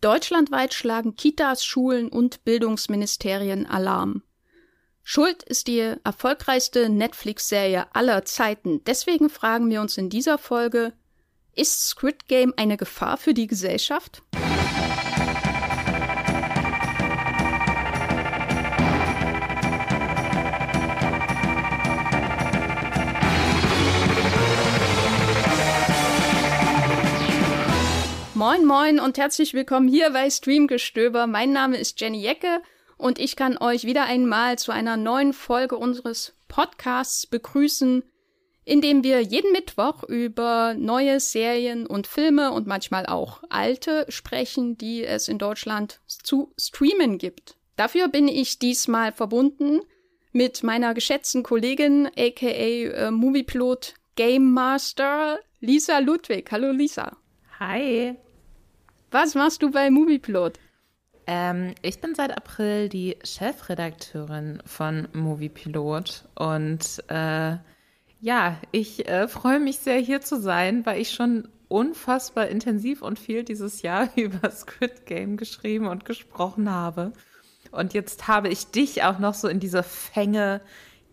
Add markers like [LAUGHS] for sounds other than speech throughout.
Deutschlandweit schlagen Kitas, Schulen und Bildungsministerien Alarm. Schuld ist die erfolgreichste Netflix-Serie aller Zeiten. Deswegen fragen wir uns in dieser Folge, ist Squid Game eine Gefahr für die Gesellschaft? Moin moin und herzlich willkommen hier bei Streamgestöber. Mein Name ist Jenny Jecke und ich kann euch wieder einmal zu einer neuen Folge unseres Podcasts begrüßen, in dem wir jeden Mittwoch über neue Serien und Filme und manchmal auch alte sprechen, die es in Deutschland zu streamen gibt. Dafür bin ich diesmal verbunden mit meiner geschätzten Kollegin, aka äh, Moviepilot Game Master, Lisa Ludwig. Hallo Lisa. Hi. Was machst du bei Movieplot? Ähm, ich bin seit April die Chefredakteurin von Moviepilot und äh, ja, ich äh, freue mich sehr hier zu sein, weil ich schon unfassbar intensiv und viel dieses Jahr [LAUGHS] über Squid Game geschrieben und gesprochen habe. Und jetzt habe ich dich auch noch so in diese Fänge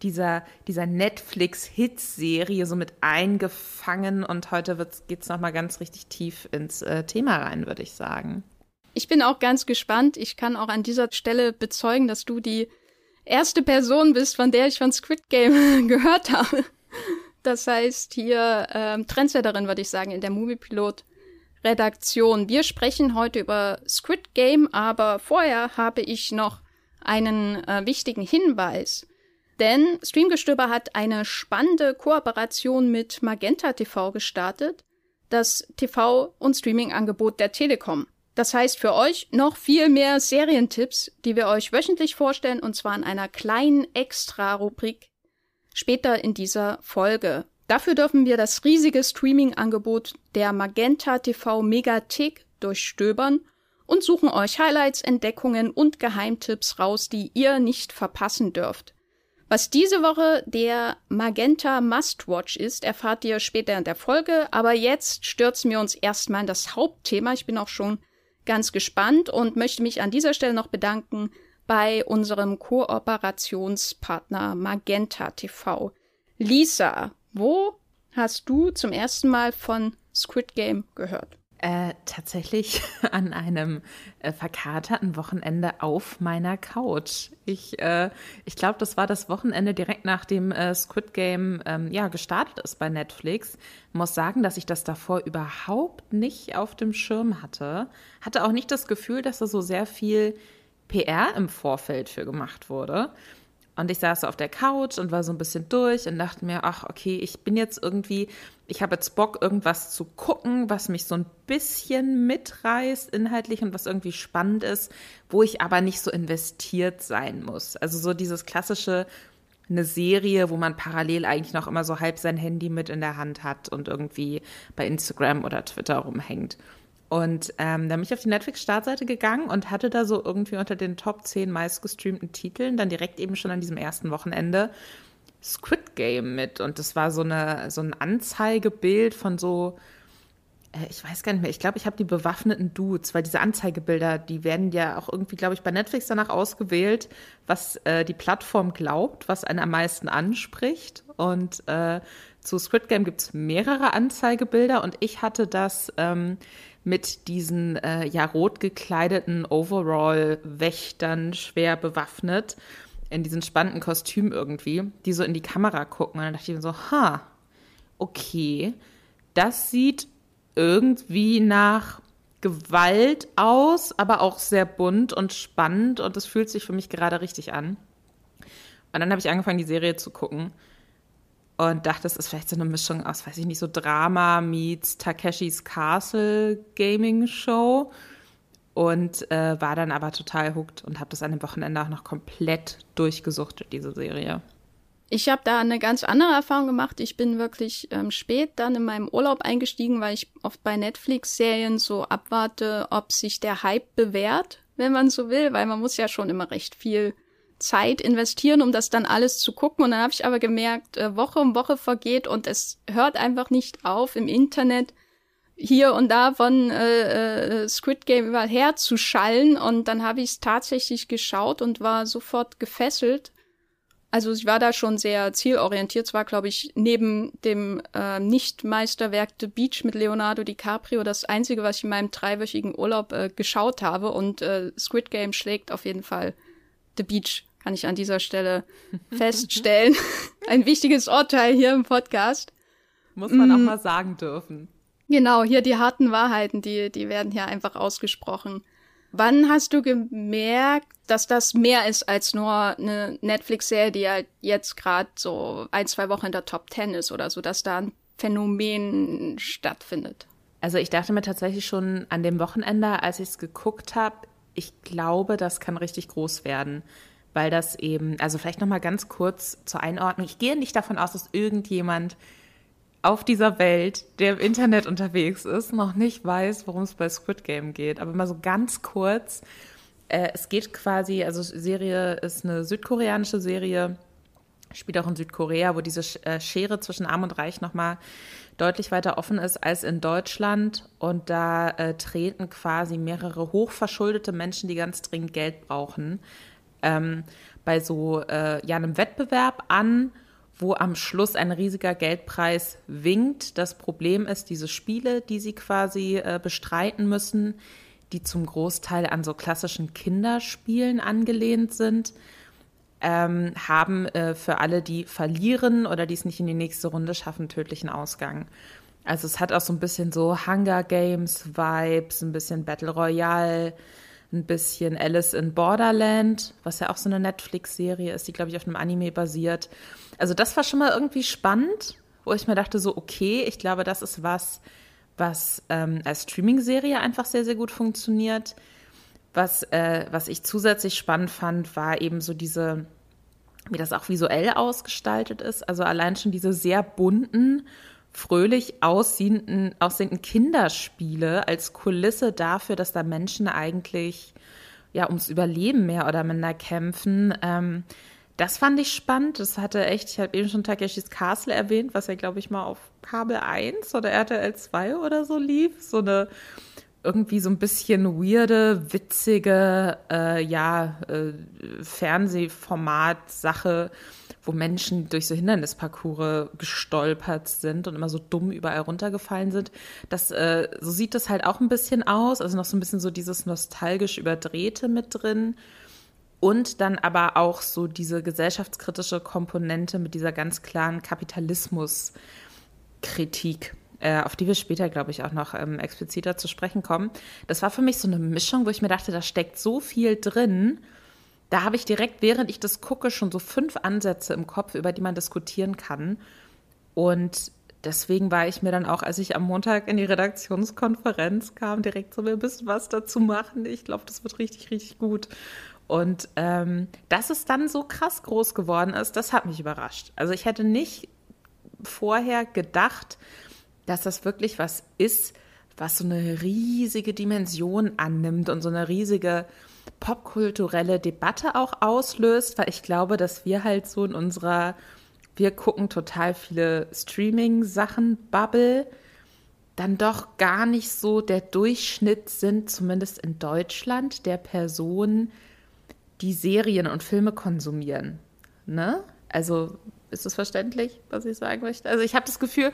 dieser, dieser Netflix-Hits-Serie so mit eingefangen und heute geht es nochmal ganz richtig tief ins äh, Thema rein, würde ich sagen. Ich bin auch ganz gespannt. Ich kann auch an dieser Stelle bezeugen, dass du die erste Person bist, von der ich von Squid Game [LAUGHS] gehört habe. Das heißt hier ähm, Trendsetterin, würde ich sagen, in der Moviepilot. Redaktion. Wir sprechen heute über Squid Game, aber vorher habe ich noch einen äh, wichtigen Hinweis. Denn Streamgestöber hat eine spannende Kooperation mit Magenta TV gestartet, das TV- und Streaming-Angebot der Telekom. Das heißt für euch noch viel mehr Serientipps, die wir euch wöchentlich vorstellen, und zwar in einer kleinen Extra-Rubrik später in dieser Folge. Dafür dürfen wir das riesige Streaming-Angebot der Magenta TV Megathek durchstöbern und suchen euch Highlights, Entdeckungen und Geheimtipps raus, die ihr nicht verpassen dürft. Was diese Woche der Magenta Must-Watch ist, erfahrt ihr später in der Folge, aber jetzt stürzen wir uns erstmal in das Hauptthema. Ich bin auch schon ganz gespannt und möchte mich an dieser Stelle noch bedanken bei unserem Kooperationspartner Magenta TV. Lisa, wo hast du zum ersten Mal von Squid Game gehört? Äh, tatsächlich [LAUGHS] an einem äh, verkaterten Wochenende auf meiner Couch. Ich, äh, ich glaube, das war das Wochenende direkt nach dem äh, Squid Game ähm, ja, gestartet ist bei Netflix. Muss sagen, dass ich das davor überhaupt nicht auf dem Schirm hatte. Hatte auch nicht das Gefühl, dass da so sehr viel PR im Vorfeld für gemacht wurde. Und ich saß so auf der Couch und war so ein bisschen durch und dachte mir, ach, okay, ich bin jetzt irgendwie, ich habe jetzt Bock, irgendwas zu gucken, was mich so ein bisschen mitreißt inhaltlich und was irgendwie spannend ist, wo ich aber nicht so investiert sein muss. Also so dieses klassische, eine Serie, wo man parallel eigentlich noch immer so halb sein Handy mit in der Hand hat und irgendwie bei Instagram oder Twitter rumhängt. Und ähm, dann bin ich auf die Netflix-Startseite gegangen und hatte da so irgendwie unter den Top 10 meistgestreamten Titeln dann direkt eben schon an diesem ersten Wochenende Squid Game mit. Und das war so, eine, so ein Anzeigebild von so, äh, ich weiß gar nicht mehr, ich glaube, ich habe die bewaffneten Dudes, weil diese Anzeigebilder, die werden ja auch irgendwie, glaube ich, bei Netflix danach ausgewählt, was äh, die Plattform glaubt, was einen am meisten anspricht. Und äh, zu Squid Game gibt es mehrere Anzeigebilder und ich hatte das. Ähm, mit diesen äh, ja rot gekleideten Overall-Wächtern schwer bewaffnet, in diesen spannenden Kostümen irgendwie, die so in die Kamera gucken. Und dann dachte ich mir so, ha, okay, das sieht irgendwie nach Gewalt aus, aber auch sehr bunt und spannend und es fühlt sich für mich gerade richtig an. Und dann habe ich angefangen, die Serie zu gucken und dachte, es ist vielleicht so eine Mischung aus, weiß ich nicht, so Drama meets Takeshis Castle Gaming Show und äh, war dann aber total hooked und habe das an dem Wochenende auch noch komplett durchgesuchtet, diese Serie. Ich habe da eine ganz andere Erfahrung gemacht. Ich bin wirklich ähm, spät dann in meinem Urlaub eingestiegen, weil ich oft bei Netflix-Serien so abwarte, ob sich der Hype bewährt, wenn man so will, weil man muss ja schon immer recht viel Zeit investieren, um das dann alles zu gucken. Und dann habe ich aber gemerkt, äh, Woche um Woche vergeht und es hört einfach nicht auf im Internet hier und da von äh, äh, Squid Game überall herzuschallen. Und dann habe ich es tatsächlich geschaut und war sofort gefesselt. Also ich war da schon sehr zielorientiert. Es war, glaube ich, neben dem äh, Nicht-Meisterwerk The Beach mit Leonardo DiCaprio das einzige, was ich in meinem dreiwöchigen Urlaub äh, geschaut habe. Und äh, Squid Game schlägt auf jeden Fall The Beach, kann ich an dieser Stelle feststellen. [LAUGHS] Ein wichtiges Urteil hier im Podcast. Muss man mm. auch mal sagen dürfen. Genau, hier die harten Wahrheiten, die, die werden hier einfach ausgesprochen. Wann hast du gemerkt, dass das mehr ist als nur eine Netflix-Serie, die ja jetzt gerade so ein, zwei Wochen in der Top Ten ist oder so, dass da ein Phänomen stattfindet? Also ich dachte mir tatsächlich schon an dem Wochenende, als ich es geguckt habe, ich glaube, das kann richtig groß werden, weil das eben, also vielleicht noch mal ganz kurz zur Einordnung. Ich gehe nicht davon aus, dass irgendjemand auf dieser Welt, der im Internet unterwegs ist, noch nicht weiß, worum es bei Squid Game geht. Aber mal so ganz kurz. Äh, es geht quasi, also Serie ist eine südkoreanische Serie, spielt auch in Südkorea, wo diese äh, Schere zwischen Arm und Reich nochmal deutlich weiter offen ist als in Deutschland. Und da äh, treten quasi mehrere hochverschuldete Menschen, die ganz dringend Geld brauchen, ähm, bei so äh, ja, einem Wettbewerb an wo am Schluss ein riesiger Geldpreis winkt. Das Problem ist, diese Spiele, die sie quasi äh, bestreiten müssen, die zum Großteil an so klassischen Kinderspielen angelehnt sind, ähm, haben äh, für alle, die verlieren oder die es nicht in die nächste Runde schaffen, tödlichen Ausgang. Also es hat auch so ein bisschen so Hunger Games Vibes, ein bisschen Battle Royale, ein bisschen Alice in Borderland, was ja auch so eine Netflix-Serie ist, die, glaube ich, auf einem Anime basiert. Also das war schon mal irgendwie spannend, wo ich mir dachte, so, okay, ich glaube, das ist was, was ähm, als Streaming-Serie einfach sehr, sehr gut funktioniert. Was, äh, was ich zusätzlich spannend fand, war eben so diese, wie das auch visuell ausgestaltet ist. Also allein schon diese sehr bunten, fröhlich aussehenden, aussehenden Kinderspiele als Kulisse dafür, dass da Menschen eigentlich ja ums Überleben mehr oder minder kämpfen. Ähm, das fand ich spannend. Das hatte echt, ich habe eben schon Takeshis Castle erwähnt, was ja, glaube ich, mal auf Kabel 1 oder RTL 2 oder so lief. So eine irgendwie so ein bisschen weirde, witzige, äh, ja, äh, Fernsehformat-Sache, wo Menschen durch so Hindernisparcours gestolpert sind und immer so dumm überall runtergefallen sind. Das, äh, so sieht das halt auch ein bisschen aus. Also noch so ein bisschen so dieses nostalgisch Überdrehte mit drin. Und dann aber auch so diese gesellschaftskritische Komponente mit dieser ganz klaren Kapitalismuskritik, äh, auf die wir später, glaube ich, auch noch ähm, expliziter zu sprechen kommen. Das war für mich so eine Mischung, wo ich mir dachte, da steckt so viel drin. Da habe ich direkt, während ich das gucke, schon so fünf Ansätze im Kopf, über die man diskutieren kann. Und deswegen war ich mir dann auch, als ich am Montag in die Redaktionskonferenz kam, direkt so, wir müssen was dazu machen. Ich glaube, das wird richtig, richtig gut. Und ähm, dass es dann so krass groß geworden ist, das hat mich überrascht. Also ich hätte nicht vorher gedacht, dass das wirklich was ist, was so eine riesige Dimension annimmt und so eine riesige popkulturelle Debatte auch auslöst, weil ich glaube, dass wir halt so in unserer, wir gucken total viele Streaming-Sachen, Bubble, dann doch gar nicht so der Durchschnitt sind, zumindest in Deutschland, der Personen, die Serien und Filme konsumieren. Ne? Also ist das verständlich, was ich sagen möchte? Also ich habe das Gefühl,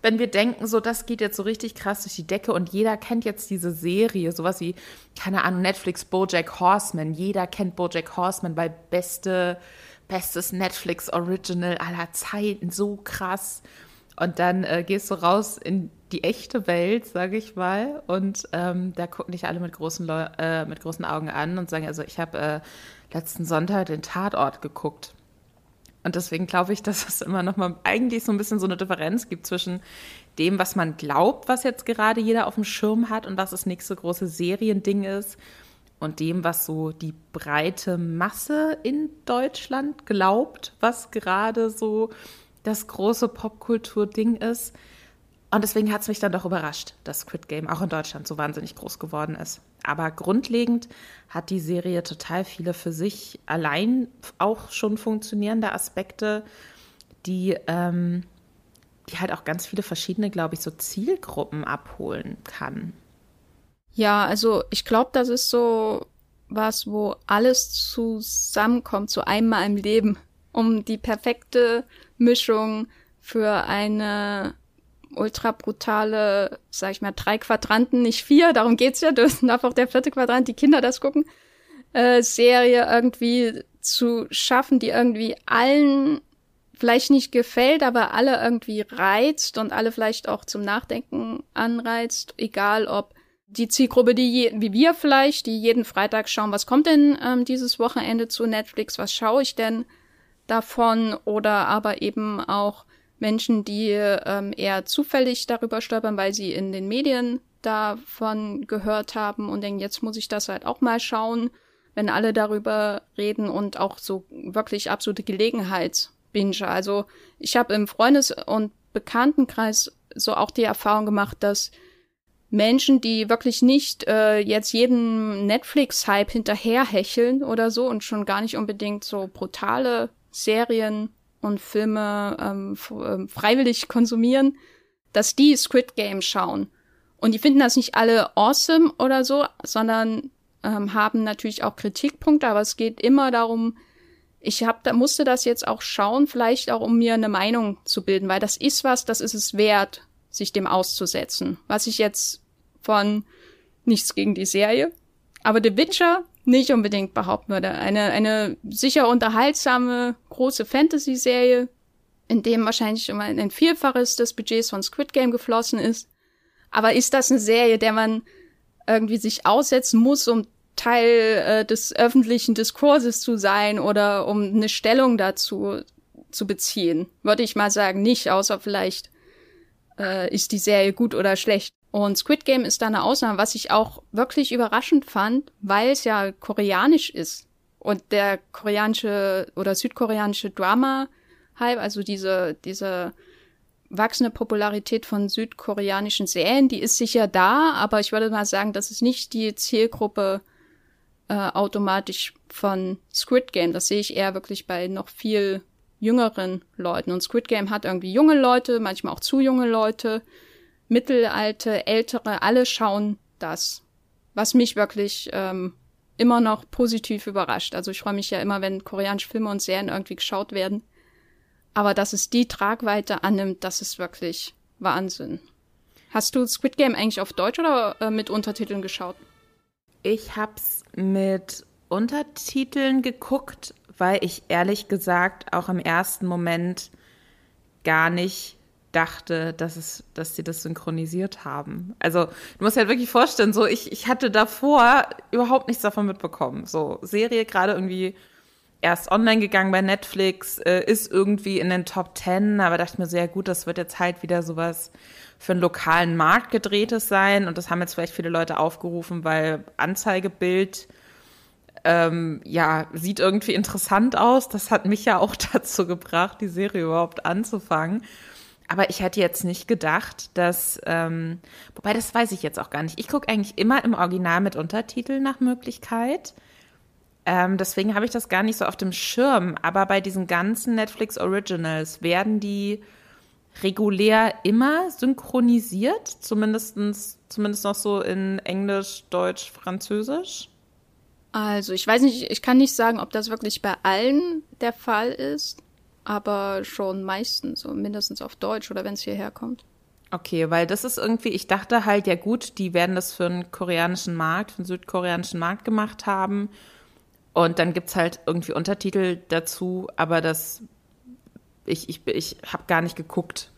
wenn wir denken, so das geht jetzt so richtig krass durch die Decke und jeder kennt jetzt diese Serie, sowas wie, keine Ahnung, Netflix, Bojack Horseman. Jeder kennt Bojack Horseman, weil beste, bestes Netflix Original aller Zeiten, so krass. Und dann äh, gehst du raus in die echte Welt, sage ich mal. Und ähm, da gucken dich alle mit großen, Leu äh, mit großen Augen an und sagen, also ich habe äh, letzten Sonntag den Tatort geguckt. Und deswegen glaube ich, dass es immer noch mal eigentlich so ein bisschen so eine Differenz gibt zwischen dem, was man glaubt, was jetzt gerade jeder auf dem Schirm hat und was das nächste große Seriending ist und dem, was so die breite Masse in Deutschland glaubt, was gerade so das große Popkultur-Ding ist. Und deswegen hat es mich dann doch überrascht, dass Squid Game auch in Deutschland so wahnsinnig groß geworden ist. Aber grundlegend hat die Serie total viele für sich allein auch schon funktionierende Aspekte, die ähm, die halt auch ganz viele verschiedene, glaube ich, so Zielgruppen abholen kann. Ja, also ich glaube, das ist so was, wo alles zusammenkommt, so einmal im Leben, um die perfekte Mischung für eine ultra brutale, sag ich mal, drei Quadranten, nicht vier, darum geht's ja, [LAUGHS] das darf auch der vierte Quadrant, die Kinder das gucken, äh, Serie irgendwie zu schaffen, die irgendwie allen vielleicht nicht gefällt, aber alle irgendwie reizt und alle vielleicht auch zum Nachdenken anreizt, egal ob die Zielgruppe, die je, wie wir vielleicht, die jeden Freitag schauen, was kommt denn ähm, dieses Wochenende zu Netflix, was schaue ich denn davon, oder aber eben auch Menschen, die ähm, eher zufällig darüber stolpern, weil sie in den Medien davon gehört haben und denken, jetzt muss ich das halt auch mal schauen, wenn alle darüber reden und auch so wirklich absolute Gelegenheitsbinge. Also ich habe im Freundes- und Bekanntenkreis so auch die Erfahrung gemacht, dass Menschen, die wirklich nicht äh, jetzt jeden Netflix-Hype hinterherhecheln oder so und schon gar nicht unbedingt so brutale Serien und Filme ähm, ähm, freiwillig konsumieren, dass die Squid Game schauen. Und die finden das nicht alle awesome oder so, sondern ähm, haben natürlich auch Kritikpunkte, aber es geht immer darum, ich hab, da musste das jetzt auch schauen, vielleicht auch um mir eine Meinung zu bilden, weil das ist was, das ist es wert, sich dem auszusetzen. Was ich jetzt von nichts gegen die Serie. Aber The Witcher nicht unbedingt behaupten würde. Eine, eine sicher unterhaltsame, große Fantasy-Serie, in dem wahrscheinlich immer ein Vielfaches des Budgets von Squid Game geflossen ist. Aber ist das eine Serie, der man irgendwie sich aussetzen muss, um Teil äh, des öffentlichen Diskurses zu sein oder um eine Stellung dazu zu beziehen? Würde ich mal sagen, nicht, außer vielleicht äh, ist die Serie gut oder schlecht. Und Squid Game ist da eine Ausnahme, was ich auch wirklich überraschend fand, weil es ja koreanisch ist. Und der koreanische oder südkoreanische Drama-Hype, also diese, diese wachsende Popularität von südkoreanischen Serien, die ist sicher da, aber ich würde mal sagen, das ist nicht die Zielgruppe äh, automatisch von Squid Game. Das sehe ich eher wirklich bei noch viel jüngeren Leuten. Und Squid Game hat irgendwie junge Leute, manchmal auch zu junge Leute mittelalte, ältere, alle schauen das. Was mich wirklich ähm, immer noch positiv überrascht. Also ich freue mich ja immer, wenn koreanische Filme und Serien irgendwie geschaut werden. Aber dass es die Tragweite annimmt, das ist wirklich Wahnsinn. Hast du Squid Game eigentlich auf Deutsch oder äh, mit Untertiteln geschaut? Ich hab's mit Untertiteln geguckt, weil ich ehrlich gesagt auch im ersten Moment gar nicht dachte, dass, es, dass sie das synchronisiert haben. Also du musst dir halt wirklich vorstellen, so ich, ich hatte davor überhaupt nichts davon mitbekommen. So Serie gerade irgendwie erst online gegangen bei Netflix, äh, ist irgendwie in den Top Ten, aber dachte mir sehr gut, das wird jetzt halt wieder sowas für einen lokalen Markt gedrehtes sein und das haben jetzt vielleicht viele Leute aufgerufen, weil Anzeigebild ähm, ja, sieht irgendwie interessant aus. Das hat mich ja auch [LAUGHS] dazu gebracht, die Serie überhaupt anzufangen. Aber ich hätte jetzt nicht gedacht, dass, ähm, wobei das weiß ich jetzt auch gar nicht. Ich gucke eigentlich immer im Original mit Untertiteln nach Möglichkeit. Ähm, deswegen habe ich das gar nicht so auf dem Schirm. Aber bei diesen ganzen Netflix Originals werden die regulär immer synchronisiert, zumindestens, zumindest noch so in Englisch, Deutsch, Französisch. Also ich weiß nicht, ich kann nicht sagen, ob das wirklich bei allen der Fall ist aber schon meistens, so mindestens auf Deutsch oder wenn es hierher kommt. Okay, weil das ist irgendwie, ich dachte halt, ja gut, die werden das für einen koreanischen Markt, für einen südkoreanischen Markt gemacht haben. Und dann gibt es halt irgendwie Untertitel dazu, aber das, ich, ich, ich habe gar nicht geguckt,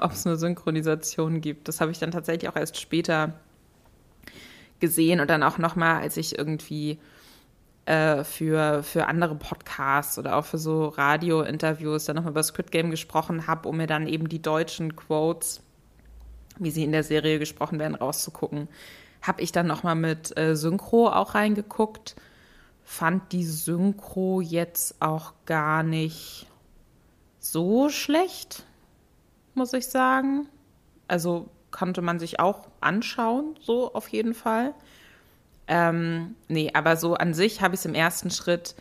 ob es eine Synchronisation gibt. Das habe ich dann tatsächlich auch erst später gesehen und dann auch nochmal, als ich irgendwie äh, für, für andere Podcasts oder auch für so Radio-Interviews dann nochmal über Squid Game gesprochen habe, um mir dann eben die deutschen Quotes, wie sie in der Serie gesprochen werden, rauszugucken, habe ich dann nochmal mit äh, Synchro auch reingeguckt. Fand die Synchro jetzt auch gar nicht so schlecht, muss ich sagen. Also konnte man sich auch anschauen, so auf jeden Fall. Ähm, nee, aber so an sich habe ich es im ersten Schritt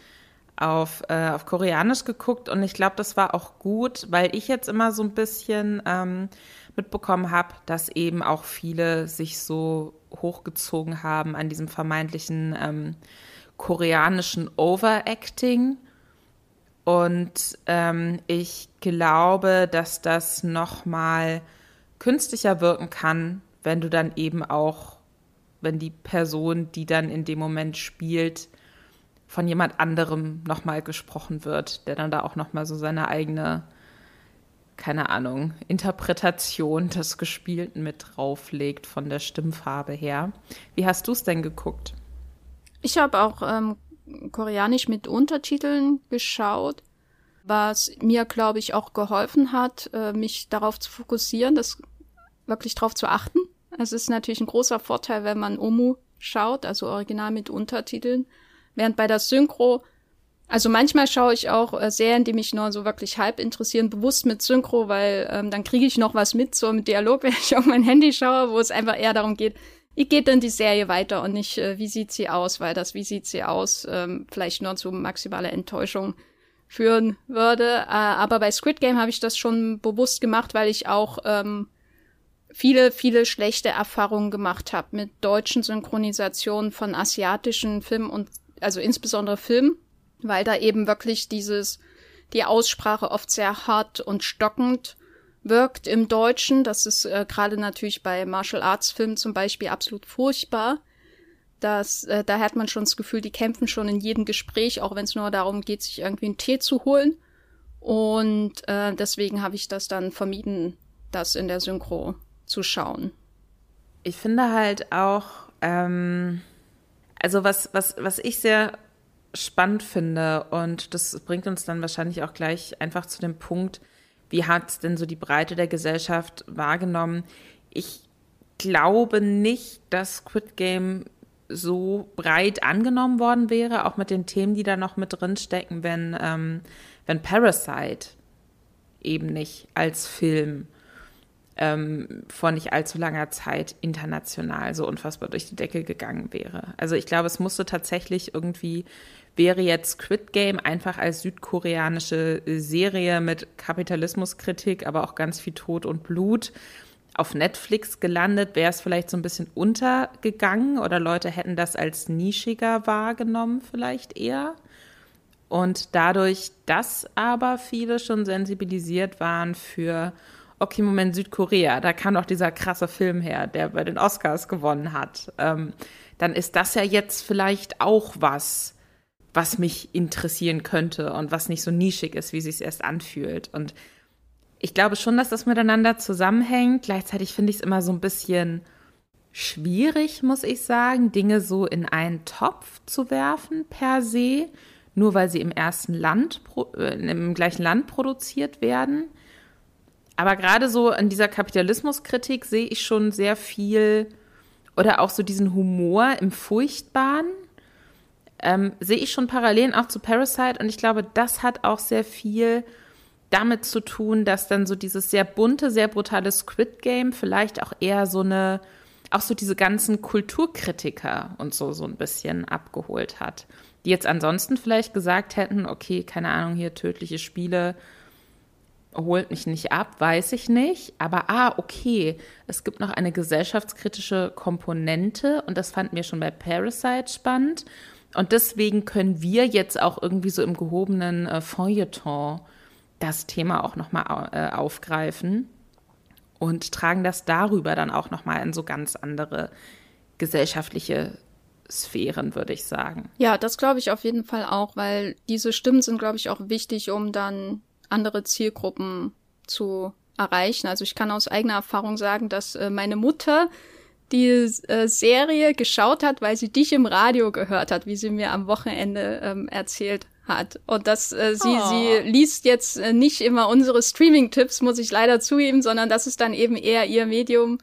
auf, äh, auf Koreanisch geguckt und ich glaube, das war auch gut, weil ich jetzt immer so ein bisschen ähm, mitbekommen habe, dass eben auch viele sich so hochgezogen haben an diesem vermeintlichen ähm, koreanischen Overacting. Und ähm, ich glaube, dass das nochmal künstlicher wirken kann, wenn du dann eben auch, wenn die Person, die dann in dem Moment spielt, von jemand anderem nochmal gesprochen wird, der dann da auch nochmal so seine eigene, keine Ahnung, Interpretation des Gespielten mit drauflegt von der Stimmfarbe her. Wie hast du es denn geguckt? Ich habe auch ähm, Koreanisch mit Untertiteln geschaut, was mir, glaube ich, auch geholfen hat, äh, mich darauf zu fokussieren, das wirklich darauf zu achten. Es ist natürlich ein großer Vorteil, wenn man Omu schaut, also original mit Untertiteln Während bei der Synchro, also manchmal schaue ich auch äh, Serien, die mich nur so wirklich halb interessieren, bewusst mit Synchro, weil ähm, dann kriege ich noch was mit, so mit Dialog, [LAUGHS] wenn ich auf mein Handy schaue, wo es einfach eher darum geht, wie geht denn die Serie weiter und nicht, äh, wie sieht sie aus, weil das, wie sieht sie aus, ähm, vielleicht nur zu maximaler Enttäuschung führen würde. Äh, aber bei Squid Game habe ich das schon bewusst gemacht, weil ich auch ähm, viele, viele schlechte Erfahrungen gemacht habe mit deutschen Synchronisationen von asiatischen Filmen und also insbesondere Film, weil da eben wirklich dieses, die Aussprache oft sehr hart und stockend wirkt im Deutschen. Das ist äh, gerade natürlich bei Martial Arts Filmen zum Beispiel absolut furchtbar. Das, äh, da hat man schon das Gefühl, die kämpfen schon in jedem Gespräch, auch wenn es nur darum geht, sich irgendwie einen Tee zu holen. Und äh, deswegen habe ich das dann vermieden, das in der Synchro zu schauen. Ich finde halt auch, ähm, also was, was, was ich sehr spannend finde, und das bringt uns dann wahrscheinlich auch gleich einfach zu dem Punkt, wie hat denn so die Breite der Gesellschaft wahrgenommen? Ich glaube nicht, dass Squid Game so breit angenommen worden wäre, auch mit den Themen, die da noch mit drin stecken, wenn, ähm, wenn Parasite eben nicht als Film ähm, vor nicht allzu langer Zeit international so unfassbar durch die Decke gegangen wäre. Also ich glaube, es musste tatsächlich irgendwie, wäre jetzt Squid Game einfach als südkoreanische Serie mit Kapitalismuskritik, aber auch ganz viel Tod und Blut auf Netflix gelandet, wäre es vielleicht so ein bisschen untergegangen oder Leute hätten das als nischiger wahrgenommen vielleicht eher. Und dadurch, dass aber viele schon sensibilisiert waren für okay, Moment, Südkorea, da kam doch dieser krasse Film her, der bei den Oscars gewonnen hat. Ähm, dann ist das ja jetzt vielleicht auch was, was mich interessieren könnte und was nicht so nischig ist, wie sich es erst anfühlt. Und ich glaube schon, dass das miteinander zusammenhängt. Gleichzeitig finde ich es immer so ein bisschen schwierig, muss ich sagen, Dinge so in einen Topf zu werfen per se, nur weil sie im ersten Land, äh, im gleichen Land produziert werden. Aber gerade so in dieser Kapitalismuskritik sehe ich schon sehr viel oder auch so diesen Humor im Furchtbaren. Ähm, sehe ich schon Parallelen auch zu Parasite und ich glaube, das hat auch sehr viel damit zu tun, dass dann so dieses sehr bunte, sehr brutale Squid Game vielleicht auch eher so eine, auch so diese ganzen Kulturkritiker und so so ein bisschen abgeholt hat, die jetzt ansonsten vielleicht gesagt hätten, okay, keine Ahnung, hier tödliche Spiele, holt mich nicht ab, weiß ich nicht. Aber ah, okay, es gibt noch eine gesellschaftskritische Komponente und das fanden wir schon bei Parasite spannend. Und deswegen können wir jetzt auch irgendwie so im gehobenen äh, Feuilleton das Thema auch nochmal äh, aufgreifen und tragen das darüber dann auch nochmal in so ganz andere gesellschaftliche Sphären, würde ich sagen. Ja, das glaube ich auf jeden Fall auch, weil diese Stimmen sind, glaube ich, auch wichtig, um dann andere Zielgruppen zu erreichen. Also ich kann aus eigener Erfahrung sagen, dass äh, meine Mutter die äh, Serie geschaut hat, weil sie dich im Radio gehört hat, wie sie mir am Wochenende ähm, erzählt hat. Und dass äh, sie, oh. sie liest jetzt äh, nicht immer unsere Streaming-Tipps, muss ich leider zugeben, sondern das ist dann eben eher ihr Medium,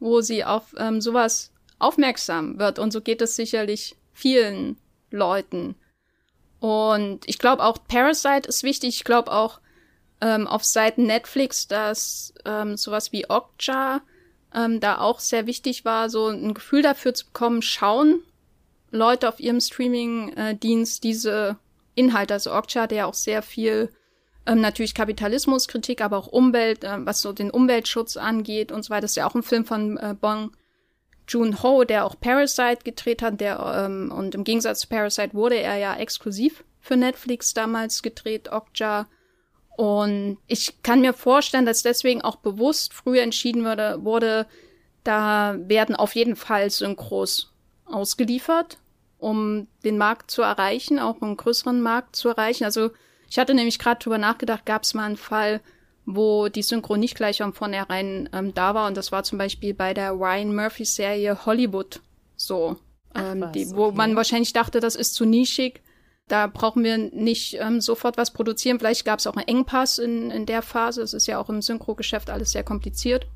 wo sie auf ähm, sowas aufmerksam wird. Und so geht es sicherlich vielen Leuten. Und ich glaube auch Parasite ist wichtig. Ich glaube auch ähm, auf Seiten Netflix, dass ähm, sowas wie Okja ähm, da auch sehr wichtig war, so ein Gefühl dafür zu bekommen, schauen Leute auf ihrem Streaming-Dienst diese Inhalt. Also Okja hatte ja auch sehr viel ähm, natürlich Kapitalismuskritik, aber auch Umwelt, äh, was so den Umweltschutz angeht und so weiter. Das ist ja auch ein Film von äh, Bong Joon-ho, der auch Parasite gedreht hat, der ähm, und im Gegensatz zu Parasite wurde er ja exklusiv für Netflix damals gedreht, Okja. Und ich kann mir vorstellen, dass deswegen auch bewusst früher entschieden wurde, wurde, da werden auf jeden Fall Synchros ausgeliefert, um den Markt zu erreichen, auch einen größeren Markt zu erreichen. Also ich hatte nämlich gerade drüber nachgedacht, gab es mal einen Fall, wo die Synchro nicht gleich von vornherein ähm, da war. Und das war zum Beispiel bei der Ryan Murphy-Serie Hollywood so. Ähm, was, die, wo okay. man wahrscheinlich dachte, das ist zu nischig. Da brauchen wir nicht ähm, sofort was produzieren. Vielleicht gab es auch einen Engpass in, in der Phase. Es ist ja auch im Synchro-Geschäft alles sehr kompliziert.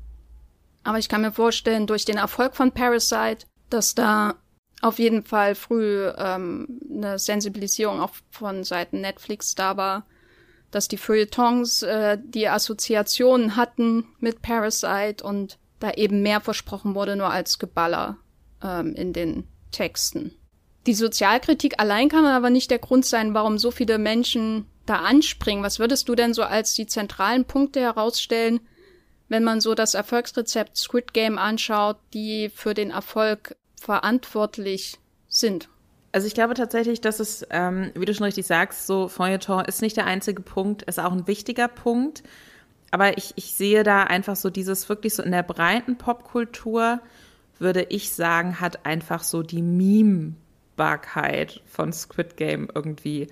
Aber ich kann mir vorstellen, durch den Erfolg von Parasite, dass da auf jeden Fall früh ähm, eine Sensibilisierung auch von Seiten Netflix da war, dass die Feuilletons äh, die Assoziationen hatten mit Parasite und da eben mehr versprochen wurde, nur als Geballer ähm, in den Texten. Die Sozialkritik allein kann aber nicht der Grund sein, warum so viele Menschen da anspringen. Was würdest du denn so als die zentralen Punkte herausstellen, wenn man so das Erfolgsrezept Squid Game anschaut, die für den Erfolg verantwortlich sind. Also ich glaube tatsächlich, dass es, ähm, wie du schon richtig sagst, so Feuilleton ist nicht der einzige Punkt, ist auch ein wichtiger Punkt. Aber ich, ich sehe da einfach so dieses wirklich so in der breiten Popkultur, würde ich sagen, hat einfach so die Meme-Barkeit von Squid Game irgendwie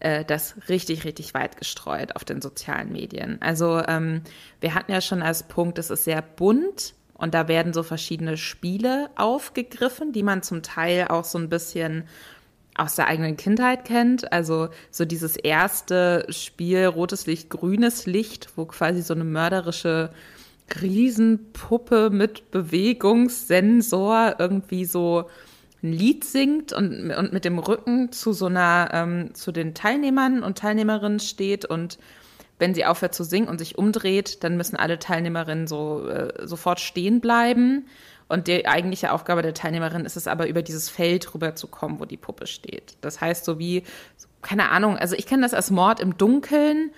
äh, das richtig, richtig weit gestreut auf den sozialen Medien. Also ähm, wir hatten ja schon als Punkt, es ist sehr bunt und da werden so verschiedene Spiele aufgegriffen, die man zum Teil auch so ein bisschen aus der eigenen Kindheit kennt. Also so dieses erste Spiel Rotes Licht, grünes Licht, wo quasi so eine mörderische Riesenpuppe mit Bewegungssensor irgendwie so ein Lied singt und, und mit dem Rücken zu so einer, ähm, zu den Teilnehmern und Teilnehmerinnen steht und wenn sie aufhört zu singen und sich umdreht, dann müssen alle Teilnehmerinnen so äh, sofort stehen bleiben. Und die eigentliche Aufgabe der Teilnehmerin ist es aber, über dieses Feld rüberzukommen, wo die Puppe steht. Das heißt, so wie, keine Ahnung, also ich kenne das als Mord im Dunkeln.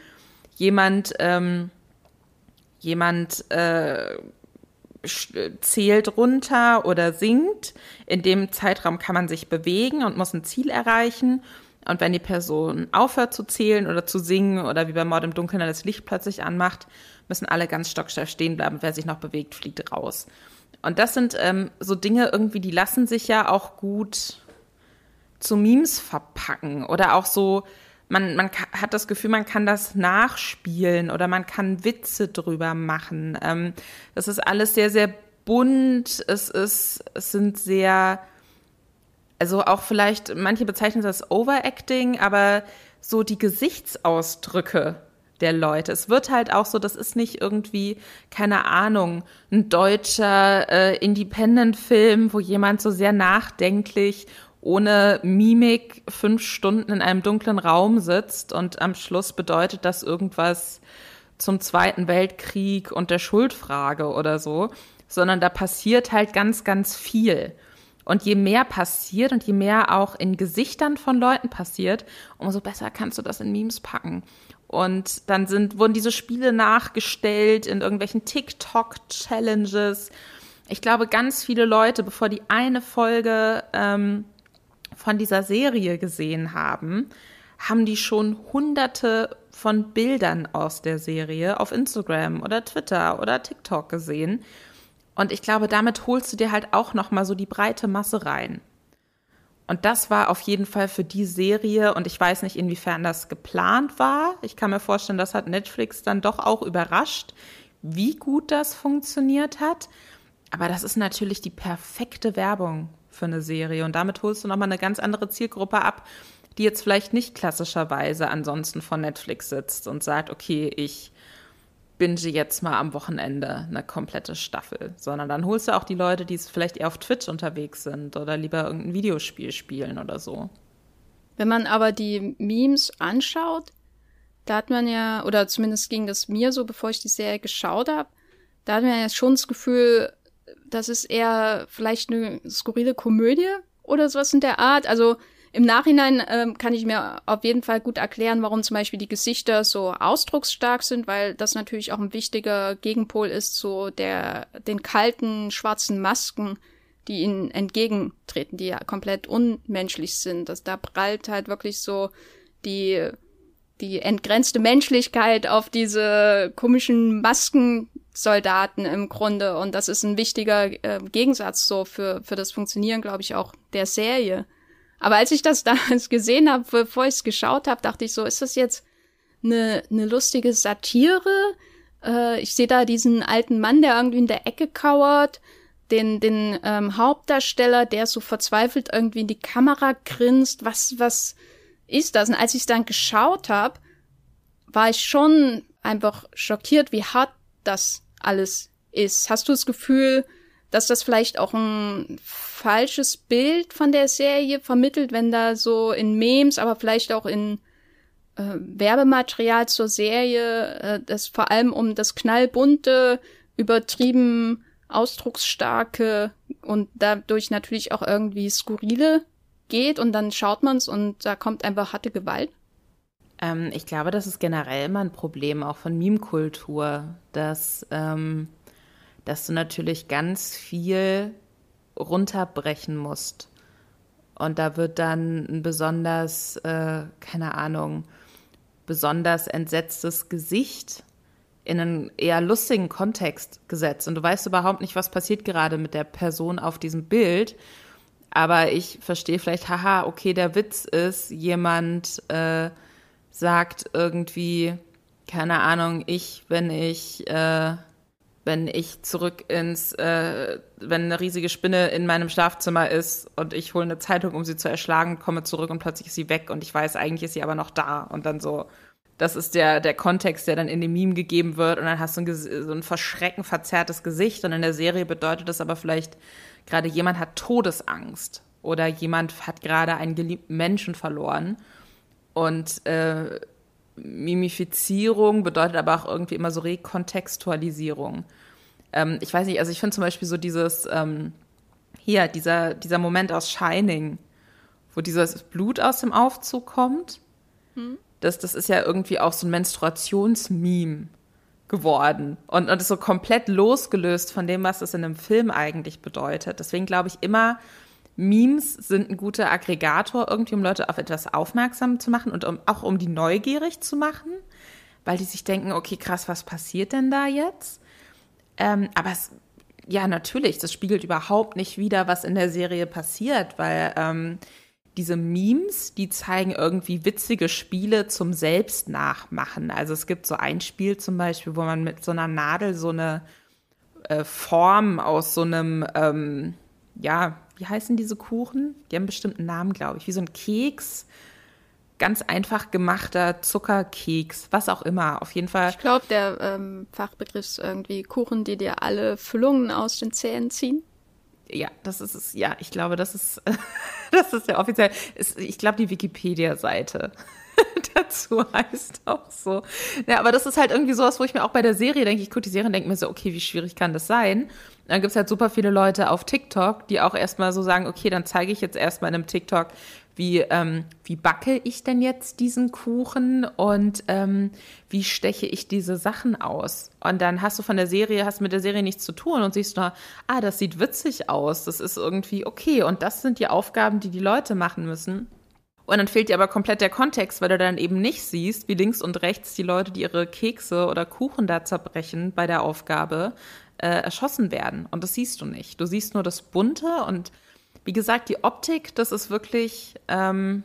Jemand, ähm, jemand äh, zählt runter oder singt. In dem Zeitraum kann man sich bewegen und muss ein Ziel erreichen. Und wenn die Person aufhört zu zählen oder zu singen oder wie bei Mord im Dunkeln das Licht plötzlich anmacht, müssen alle ganz stocksteif stehen bleiben. Wer sich noch bewegt, fliegt raus. Und das sind ähm, so Dinge irgendwie, die lassen sich ja auch gut zu Memes verpacken oder auch so, man, man hat das Gefühl, man kann das nachspielen oder man kann Witze drüber machen. Ähm, das ist alles sehr, sehr bunt. Es ist, es sind sehr also auch vielleicht, manche bezeichnen das Overacting, aber so die Gesichtsausdrücke der Leute. Es wird halt auch so, das ist nicht irgendwie, keine Ahnung, ein deutscher äh, Independent-Film, wo jemand so sehr nachdenklich ohne Mimik fünf Stunden in einem dunklen Raum sitzt und am Schluss bedeutet das irgendwas zum Zweiten Weltkrieg und der Schuldfrage oder so, sondern da passiert halt ganz, ganz viel. Und je mehr passiert und je mehr auch in Gesichtern von Leuten passiert, umso besser kannst du das in Memes packen. Und dann sind, wurden diese Spiele nachgestellt in irgendwelchen TikTok-Challenges. Ich glaube, ganz viele Leute, bevor die eine Folge ähm, von dieser Serie gesehen haben, haben die schon hunderte von Bildern aus der Serie auf Instagram oder Twitter oder TikTok gesehen und ich glaube, damit holst du dir halt auch noch mal so die breite Masse rein. Und das war auf jeden Fall für die Serie und ich weiß nicht, inwiefern das geplant war. Ich kann mir vorstellen, das hat Netflix dann doch auch überrascht, wie gut das funktioniert hat. Aber das ist natürlich die perfekte Werbung für eine Serie und damit holst du noch mal eine ganz andere Zielgruppe ab, die jetzt vielleicht nicht klassischerweise ansonsten von Netflix sitzt und sagt, okay, ich binge jetzt mal am Wochenende eine komplette Staffel, sondern dann holst du auch die Leute, die vielleicht eher auf Twitch unterwegs sind oder lieber irgendein Videospiel spielen oder so. Wenn man aber die Memes anschaut, da hat man ja, oder zumindest ging das mir so, bevor ich die Serie geschaut habe, da hat man ja schon das Gefühl, das ist eher vielleicht eine skurrile Komödie oder sowas in der Art. Also Im Nachhinein ähm, kann ich mir auf jeden Fall gut erklären, warum zum Beispiel die Gesichter so ausdrucksstark sind, weil das natürlich auch ein wichtiger Gegenpol ist zu der, den kalten, schwarzen Masken, die ihnen entgegentreten, die ja komplett unmenschlich sind. Das, da prallt halt wirklich so die, die entgrenzte Menschlichkeit auf diese komischen Maskensoldaten im Grunde. Und das ist ein wichtiger äh, Gegensatz so für, für das Funktionieren, glaube ich, auch der Serie. Aber als ich das [LAUGHS] damals gesehen habe, bevor ich es geschaut habe, dachte ich so, ist das jetzt eine, eine lustige Satire? Äh, ich sehe da diesen alten Mann, der irgendwie in der Ecke kauert, den, den ähm, Hauptdarsteller, der so verzweifelt irgendwie in die Kamera grinst. Was, was ist das? Und als ich dann geschaut habe, war ich schon einfach schockiert, wie hart das alles ist. Hast du das Gefühl, dass das vielleicht auch ein falsches Bild von der Serie vermittelt, wenn da so in Memes, aber vielleicht auch in äh, Werbematerial zur Serie, äh, das vor allem um das knallbunte, übertrieben ausdrucksstarke und dadurch natürlich auch irgendwie skurrile geht und dann schaut man's und da kommt einfach harte Gewalt? Ähm, ich glaube, das ist generell immer ein Problem auch von Meme-Kultur, dass ähm, dass du natürlich ganz viel runterbrechen musst. Und da wird dann ein besonders, äh, keine Ahnung, besonders entsetztes Gesicht in einen eher lustigen Kontext gesetzt. Und du weißt überhaupt nicht, was passiert gerade mit der Person auf diesem Bild. Aber ich verstehe vielleicht, haha, okay, der Witz ist, jemand äh, sagt irgendwie, keine Ahnung, ich, wenn ich äh, wenn ich zurück ins, äh, wenn eine riesige Spinne in meinem Schlafzimmer ist und ich hole eine Zeitung, um sie zu erschlagen, komme zurück und plötzlich ist sie weg und ich weiß, eigentlich ist sie aber noch da und dann so. Das ist der, der Kontext, der dann in dem Meme gegeben wird und dann hast du ein, so ein verschrecken verzerrtes Gesicht und in der Serie bedeutet das aber vielleicht gerade jemand hat Todesangst oder jemand hat gerade einen geliebten Menschen verloren und äh, Mimifizierung bedeutet aber auch irgendwie immer so Rekontextualisierung. Ähm, ich weiß nicht, also ich finde zum Beispiel so dieses, ähm, hier, dieser, dieser Moment aus Shining, wo dieses Blut aus dem Aufzug kommt, hm? das, das ist ja irgendwie auch so ein Menstruationsmeme geworden und, und ist so komplett losgelöst von dem, was es in einem Film eigentlich bedeutet. Deswegen glaube ich immer, Memes sind ein guter Aggregator, irgendwie um Leute auf etwas aufmerksam zu machen und um, auch um die neugierig zu machen, weil die sich denken, okay, krass, was passiert denn da jetzt? Ähm, aber es, ja, natürlich, das spiegelt überhaupt nicht wider, was in der Serie passiert, weil ähm, diese Memes, die zeigen irgendwie witzige Spiele zum Selbstnachmachen. Also es gibt so ein Spiel zum Beispiel, wo man mit so einer Nadel so eine äh, Form aus so einem, ähm, ja, wie heißen diese Kuchen? Die haben einen bestimmten Namen, glaube ich, wie so ein Keks. Ganz einfach gemachter Zuckerkeks, was auch immer. Auf jeden Fall. Ich glaube, der ähm, Fachbegriff ist irgendwie Kuchen, die dir alle Füllungen aus den Zähnen ziehen. Ja, das ist es. Ja, ich glaube, das ist, [LAUGHS] das ist ja offiziell. Ich glaube, die Wikipedia-Seite [LAUGHS] dazu heißt auch so. Ja, aber das ist halt irgendwie sowas, wo ich mir auch bei der Serie denke, ich gucke die Serie und denke mir so, okay, wie schwierig kann das sein? dann gibt es halt super viele Leute auf TikTok, die auch erstmal so sagen, okay, dann zeige ich jetzt erstmal in einem TikTok, wie, ähm, wie backe ich denn jetzt diesen Kuchen und ähm, wie steche ich diese Sachen aus? Und dann hast du von der Serie, hast mit der Serie nichts zu tun und siehst nur, ah, das sieht witzig aus, das ist irgendwie okay. Und das sind die Aufgaben, die die Leute machen müssen. Und dann fehlt dir aber komplett der Kontext, weil du dann eben nicht siehst, wie links und rechts die Leute, die ihre Kekse oder Kuchen da zerbrechen bei der Aufgabe, äh, erschossen werden. Und das siehst du nicht. Du siehst nur das Bunte und wie gesagt, die Optik, das ist wirklich, ähm,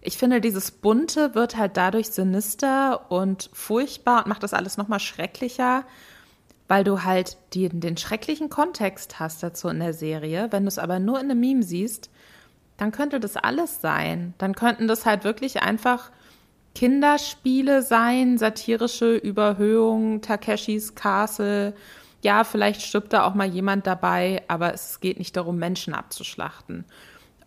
ich finde, dieses Bunte wird halt dadurch sinister und furchtbar und macht das alles nochmal schrecklicher, weil du halt die, den schrecklichen Kontext hast dazu in der Serie. Wenn du es aber nur in einem Meme siehst, dann könnte das alles sein. Dann könnten das halt wirklich einfach Kinderspiele sein, satirische Überhöhungen, Takeshis Castle, ja, vielleicht stirbt da auch mal jemand dabei, aber es geht nicht darum, Menschen abzuschlachten.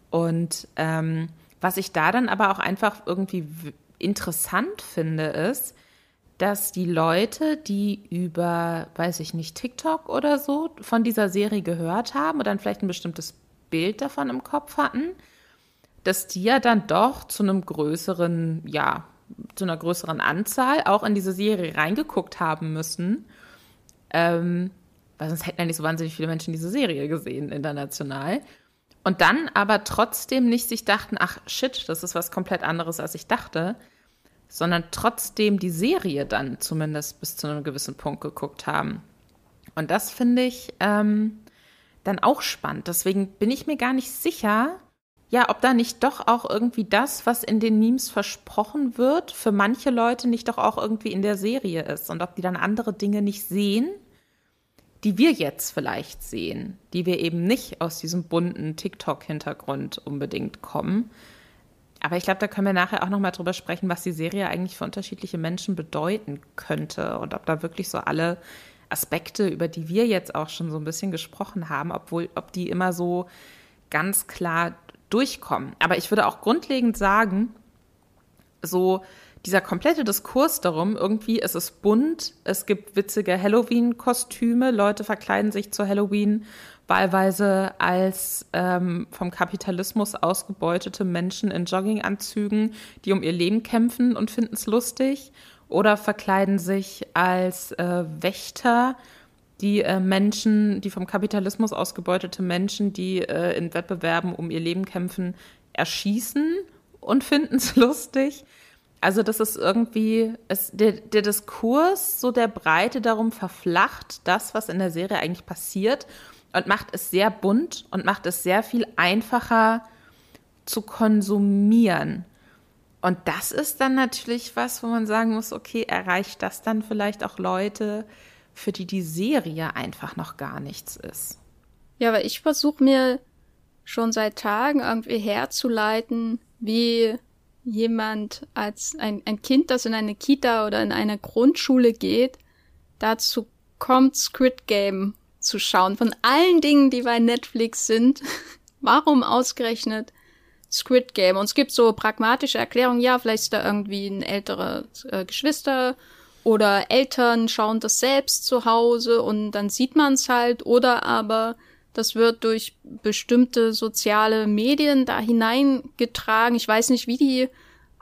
Und ähm, was ich da dann aber auch einfach irgendwie interessant finde, ist, dass die Leute, die über, weiß ich nicht, TikTok oder so von dieser Serie gehört haben und dann vielleicht ein bestimmtes Bild davon im Kopf hatten, dass die ja dann doch zu einem größeren, ja, zu einer größeren Anzahl auch in diese Serie reingeguckt haben müssen. Ähm, weil sonst hätten ja nicht so wahnsinnig viele Menschen diese Serie gesehen international. Und dann aber trotzdem nicht sich dachten, ach shit, das ist was komplett anderes, als ich dachte, sondern trotzdem die Serie dann zumindest bis zu einem gewissen Punkt geguckt haben. Und das finde ich ähm, dann auch spannend. Deswegen bin ich mir gar nicht sicher, ja, ob da nicht doch auch irgendwie das, was in den Memes versprochen wird, für manche Leute nicht doch auch irgendwie in der Serie ist und ob die dann andere Dinge nicht sehen, die wir jetzt vielleicht sehen, die wir eben nicht aus diesem bunten TikTok-Hintergrund unbedingt kommen. Aber ich glaube, da können wir nachher auch noch mal drüber sprechen, was die Serie eigentlich für unterschiedliche Menschen bedeuten könnte und ob da wirklich so alle Aspekte, über die wir jetzt auch schon so ein bisschen gesprochen haben, obwohl, ob die immer so ganz klar durchkommen. Aber ich würde auch grundlegend sagen, so dieser komplette Diskurs darum, irgendwie ist es bunt, es gibt witzige Halloween-Kostüme, Leute verkleiden sich zu Halloween wahlweise als ähm, vom Kapitalismus ausgebeutete Menschen in Jogginganzügen, die um ihr Leben kämpfen und finden es lustig, oder verkleiden sich als äh, Wächter, die äh, Menschen, die vom Kapitalismus ausgebeutete Menschen, die äh, in Wettbewerben um ihr Leben kämpfen, erschießen und finden es [LAUGHS] lustig. Also das ist irgendwie, es, der, der Diskurs so der Breite darum verflacht, das, was in der Serie eigentlich passiert und macht es sehr bunt und macht es sehr viel einfacher zu konsumieren. Und das ist dann natürlich was, wo man sagen muss, okay, erreicht das dann vielleicht auch Leute, für die die Serie einfach noch gar nichts ist. Ja, aber ich versuche mir schon seit Tagen irgendwie herzuleiten, wie jemand als ein, ein Kind, das in eine Kita oder in eine Grundschule geht, dazu kommt, Squid Game zu schauen. Von allen Dingen, die bei Netflix sind, [LAUGHS] warum ausgerechnet Squid Game? Und es gibt so pragmatische Erklärungen, ja, vielleicht ist da irgendwie ein älterer äh, Geschwister oder Eltern schauen das selbst zu Hause und dann sieht man es halt. Oder aber das wird durch bestimmte soziale Medien da hineingetragen. Ich weiß nicht, wie die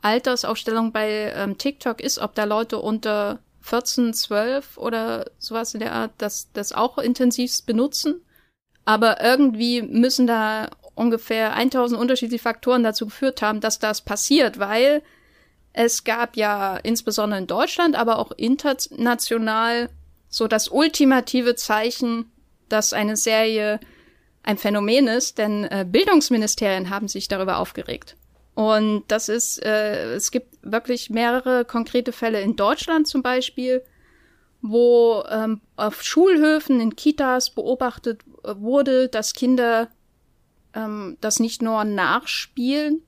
Altersaufstellung bei ähm, TikTok ist, ob da Leute unter 14, 12 oder sowas in der Art das, das auch intensivst benutzen. Aber irgendwie müssen da ungefähr 1000 unterschiedliche Faktoren dazu geführt haben, dass das passiert, weil es gab ja insbesondere in Deutschland, aber auch international so das ultimative Zeichen, dass eine Serie ein Phänomen ist, denn äh, Bildungsministerien haben sich darüber aufgeregt. Und das ist, äh, es gibt wirklich mehrere konkrete Fälle in Deutschland zum Beispiel, wo ähm, auf Schulhöfen, in Kitas beobachtet äh, wurde, dass Kinder ähm, das nicht nur nachspielen,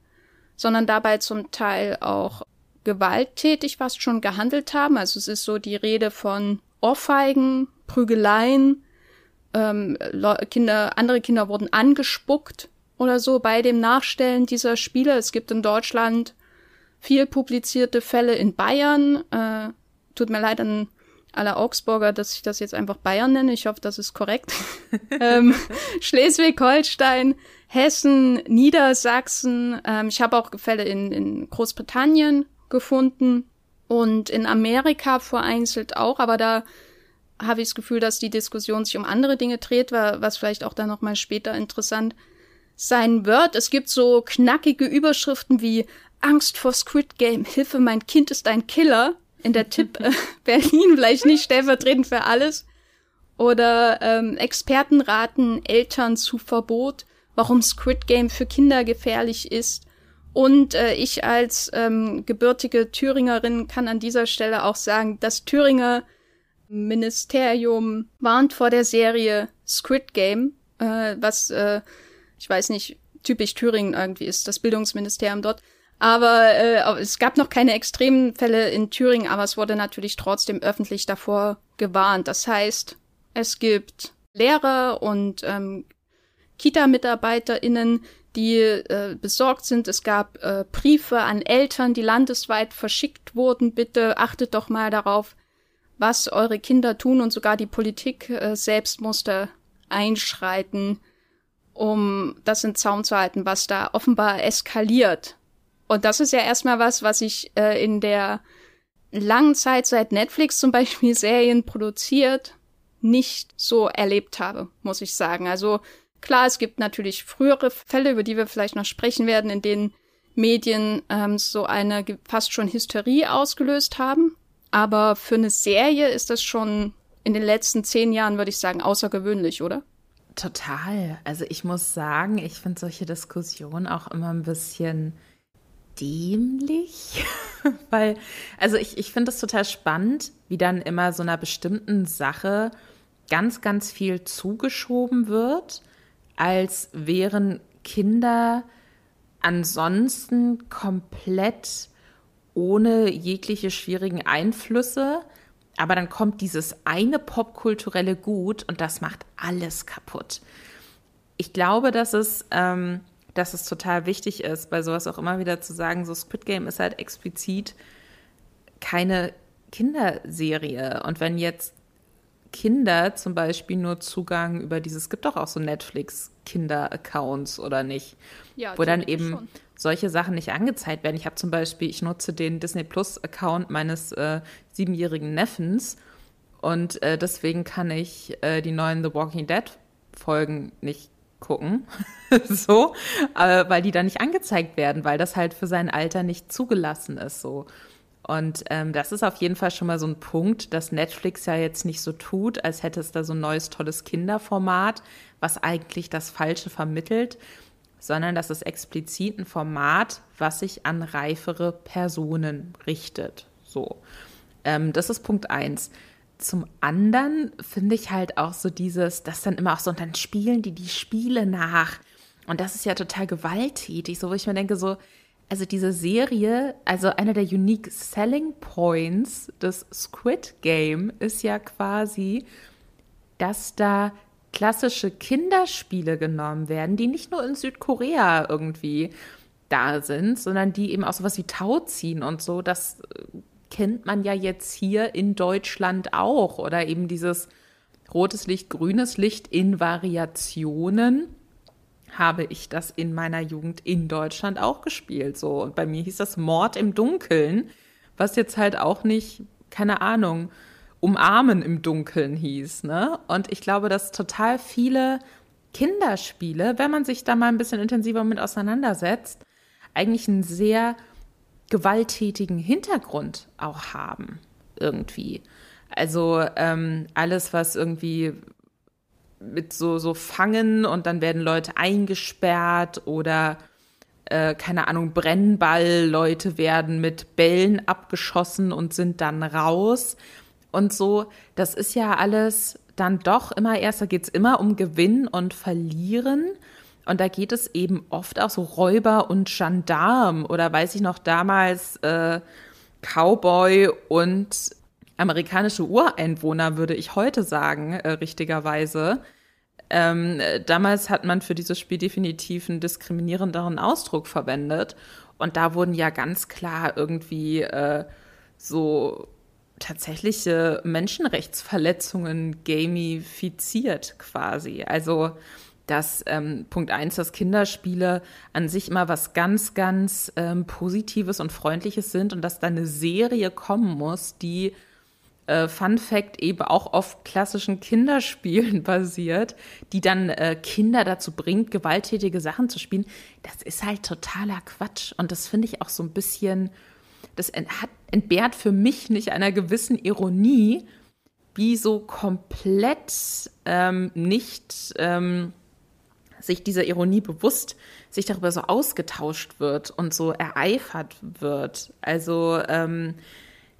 sondern dabei zum Teil auch gewalttätig fast schon gehandelt haben. Also es ist so die Rede von Ohrfeigen, Prügeleien, ähm, Kinder, andere Kinder wurden angespuckt oder so bei dem Nachstellen dieser Spiele. Es gibt in Deutschland viel publizierte Fälle in Bayern. Äh, tut mir leid an alle Augsburger, dass ich das jetzt einfach Bayern nenne. Ich hoffe, das ist korrekt. [LAUGHS] ähm, Schleswig-Holstein, Hessen, Niedersachsen. Ähm, ich habe auch Fälle in, in Großbritannien gefunden und in Amerika vereinzelt auch, aber da habe ich das Gefühl, dass die Diskussion sich um andere Dinge dreht, was vielleicht auch dann noch mal später interessant sein wird. Es gibt so knackige Überschriften wie Angst vor Squid Game, Hilfe, mein Kind ist ein Killer. In der Tipp [LAUGHS] äh, Berlin vielleicht nicht stellvertretend für alles. Oder ähm, Experten raten Eltern zu Verbot, warum Squid Game für Kinder gefährlich ist. Und äh, ich als ähm, gebürtige Thüringerin kann an dieser Stelle auch sagen, das Thüringer Ministerium warnt vor der Serie Squid Game, äh, was äh, ich weiß nicht, typisch Thüringen irgendwie ist, das Bildungsministerium dort. Aber äh, es gab noch keine extremen Fälle in Thüringen, aber es wurde natürlich trotzdem öffentlich davor gewarnt. Das heißt, es gibt Lehrer und ähm, Kita-MitarbeiterInnen, die äh, besorgt sind. Es gab äh, Briefe an Eltern, die landesweit verschickt wurden. Bitte achtet doch mal darauf, was eure Kinder tun und sogar die Politik äh, selbst musste einschreiten um das in Zaum zu halten, was da offenbar eskaliert. Und das ist ja erstmal was, was ich äh, in der langen Zeit, seit Netflix zum Beispiel Serien produziert, nicht so erlebt habe, muss ich sagen. Also klar, es gibt natürlich frühere Fälle, über die wir vielleicht noch sprechen werden, in denen Medien ähm, so eine fast schon Hysterie ausgelöst haben. Aber für eine Serie ist das schon in den letzten zehn Jahren, würde ich sagen, außergewöhnlich, oder? Total. Also ich muss sagen, ich finde solche Diskussionen auch immer ein bisschen dämlich, [LAUGHS] weil, also ich, ich finde es total spannend, wie dann immer so einer bestimmten Sache ganz, ganz viel zugeschoben wird, als wären Kinder ansonsten komplett ohne jegliche schwierigen Einflüsse. Aber dann kommt dieses eine popkulturelle Gut und das macht alles kaputt. Ich glaube, dass es, ähm, dass es total wichtig ist, bei sowas auch immer wieder zu sagen, so Squid Game ist halt explizit keine Kinderserie. Und wenn jetzt Kinder zum Beispiel nur Zugang über dieses, es gibt doch auch so Netflix-Kinder-Accounts oder nicht, ja, wo dann eben schon. Solche Sachen nicht angezeigt werden. Ich habe zum Beispiel, ich nutze den Disney Plus-Account meines äh, siebenjährigen Neffens und äh, deswegen kann ich äh, die neuen The Walking Dead-Folgen nicht gucken, [LAUGHS] so, äh, weil die da nicht angezeigt werden, weil das halt für sein Alter nicht zugelassen ist, so. Und ähm, das ist auf jeden Fall schon mal so ein Punkt, dass Netflix ja jetzt nicht so tut, als hätte es da so ein neues, tolles Kinderformat, was eigentlich das Falsche vermittelt, sondern das ist explizit ein Format, was sich an reifere Personen richtet. So. Ähm, das ist Punkt eins. Zum anderen finde ich halt auch so dieses, das dann immer auch so, und dann spielen die die Spiele nach. Und das ist ja total gewalttätig, so wo ich mir denke, so, also diese Serie, also einer der unique selling points des Squid Game ist ja quasi, dass da klassische Kinderspiele genommen werden, die nicht nur in Südkorea irgendwie da sind, sondern die eben auch sowas wie Tauziehen und so, das äh, kennt man ja jetzt hier in Deutschland auch oder eben dieses rotes Licht, grünes Licht in Variationen habe ich das in meiner Jugend in Deutschland auch gespielt. So. Und bei mir hieß das Mord im Dunkeln, was jetzt halt auch nicht, keine Ahnung, Umarmen im Dunkeln hieß. Ne? Und ich glaube, dass total viele Kinderspiele, wenn man sich da mal ein bisschen intensiver mit auseinandersetzt, eigentlich einen sehr gewalttätigen Hintergrund auch haben. Irgendwie. Also ähm, alles, was irgendwie mit so, so Fangen und dann werden Leute eingesperrt oder äh, keine Ahnung, Brennball, Leute werden mit Bällen abgeschossen und sind dann raus und so. Das ist ja alles dann doch immer erst, da geht es immer um Gewinn und Verlieren. Und da geht es eben oft auch so Räuber und Gendarm oder weiß ich noch damals äh, Cowboy und amerikanische Ureinwohner, würde ich heute sagen, äh, richtigerweise. Ähm, damals hat man für dieses Spiel definitiv einen diskriminierenderen Ausdruck verwendet. Und da wurden ja ganz klar irgendwie äh, so tatsächliche Menschenrechtsverletzungen gamifiziert quasi. Also dass ähm, Punkt eins, dass Kinderspiele an sich immer was ganz, ganz ähm, Positives und Freundliches sind und dass da eine Serie kommen muss, die äh, Fun Fact eben auch auf klassischen Kinderspielen [LAUGHS] basiert, die dann äh, Kinder dazu bringt, gewalttätige Sachen zu spielen, das ist halt totaler Quatsch. Und das finde ich auch so ein bisschen, das hat, entbehrt für mich nicht einer gewissen Ironie, wie so komplett ähm, nicht ähm, sich dieser Ironie bewusst, sich darüber so ausgetauscht wird und so ereifert wird. Also ähm,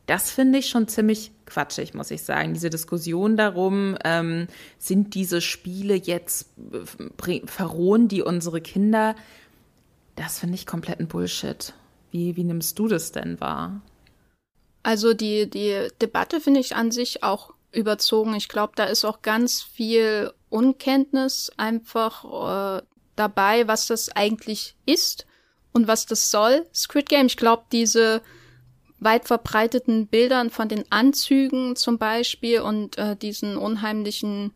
das finde ich schon ziemlich quatschig, muss ich sagen. Diese Diskussion darum, ähm, sind diese Spiele jetzt, äh, verrohen die unsere Kinder, das finde ich kompletten Bullshit. Wie, wie nimmst du das denn wahr? Also die, die Debatte finde ich an sich auch überzogen. Ich glaube, da ist auch ganz viel Unkenntnis einfach äh, dabei, was das eigentlich ist und was das soll. Squid Game, ich glaube, diese weit verbreiteten Bildern von den Anzügen zum Beispiel und äh, diesen unheimlichen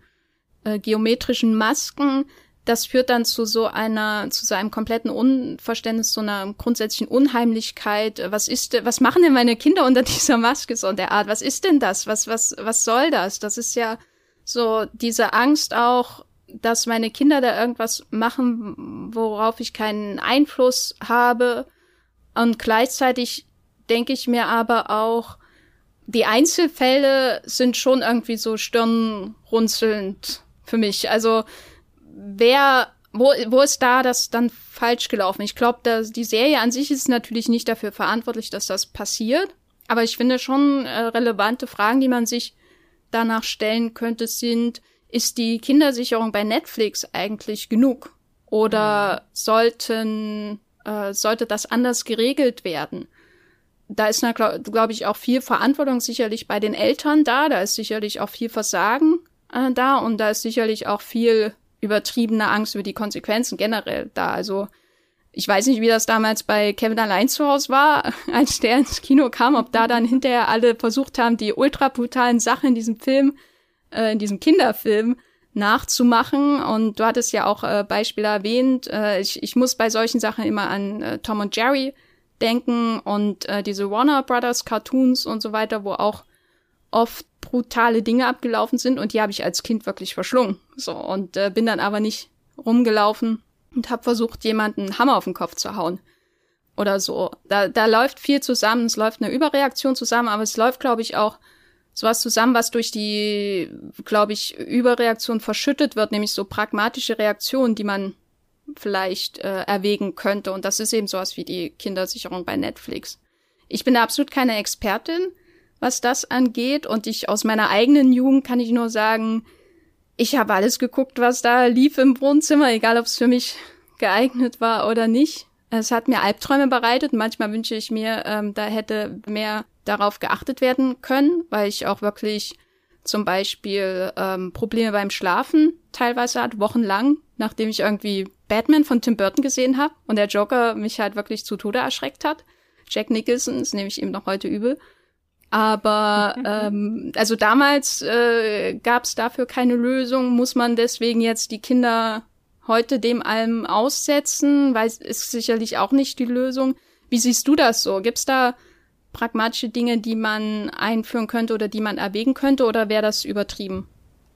äh, geometrischen Masken, das führt dann zu so einer, zu so einem kompletten Unverständnis, zu einer grundsätzlichen Unheimlichkeit. Was ist, was machen denn meine Kinder unter [LAUGHS] dieser Maske so der Art? Was ist denn das? Was, was, was soll das? Das ist ja so diese Angst auch, dass meine Kinder da irgendwas machen, worauf ich keinen Einfluss habe. Und gleichzeitig denke ich mir aber auch, die Einzelfälle sind schon irgendwie so stirnrunzelnd für mich. Also wer, wo, wo ist da das dann falsch gelaufen? Ich glaube, die Serie an sich ist natürlich nicht dafür verantwortlich, dass das passiert. Aber ich finde schon äh, relevante Fragen, die man sich danach stellen könnte, sind, ist die Kindersicherung bei Netflix eigentlich genug? Oder mhm. sollten, äh, sollte das anders geregelt werden? Da ist, glaube glaub ich, auch viel Verantwortung sicherlich bei den Eltern da. Da ist sicherlich auch viel Versagen äh, da und da ist sicherlich auch viel übertriebene Angst über die Konsequenzen generell da. Also ich weiß nicht, wie das damals bei Kevin allein zu Hause war, [LAUGHS] als der ins Kino kam, ob da dann hinterher alle versucht haben, die ultra brutalen Sachen in diesem Film, äh, in diesem Kinderfilm nachzumachen. Und du hattest ja auch äh, Beispiele erwähnt. Äh, ich, ich muss bei solchen Sachen immer an äh, Tom und Jerry denken und äh, diese Warner Brothers Cartoons und so weiter, wo auch oft brutale Dinge abgelaufen sind und die habe ich als Kind wirklich verschlungen. So und äh, bin dann aber nicht rumgelaufen und habe versucht, jemanden einen Hammer auf den Kopf zu hauen oder so. Da, da läuft viel zusammen, es läuft eine Überreaktion zusammen, aber es läuft, glaube ich, auch sowas zusammen, was durch die, glaube ich, Überreaktion verschüttet wird, nämlich so pragmatische Reaktionen, die man vielleicht äh, erwägen könnte. Und das ist eben sowas wie die Kindersicherung bei Netflix. Ich bin da absolut keine Expertin, was das angeht. Und ich aus meiner eigenen Jugend kann ich nur sagen, ich habe alles geguckt, was da lief im Wohnzimmer, egal ob es für mich geeignet war oder nicht. Es hat mir Albträume bereitet. Manchmal wünsche ich mir, ähm, da hätte mehr darauf geachtet werden können, weil ich auch wirklich zum Beispiel ähm, Probleme beim Schlafen teilweise hatte, wochenlang, nachdem ich irgendwie Batman von Tim Burton gesehen habe und der Joker mich halt wirklich zu Tode erschreckt hat. Jack Nicholson, das nehme ich ihm noch heute übel. Aber [LAUGHS] ähm, also damals äh, gab es dafür keine Lösung. Muss man deswegen jetzt die Kinder heute dem allem aussetzen? Weil es ist sicherlich auch nicht die Lösung. Wie siehst du das so? Gibt's da pragmatische Dinge, die man einführen könnte oder die man erwägen könnte, oder wäre das übertrieben?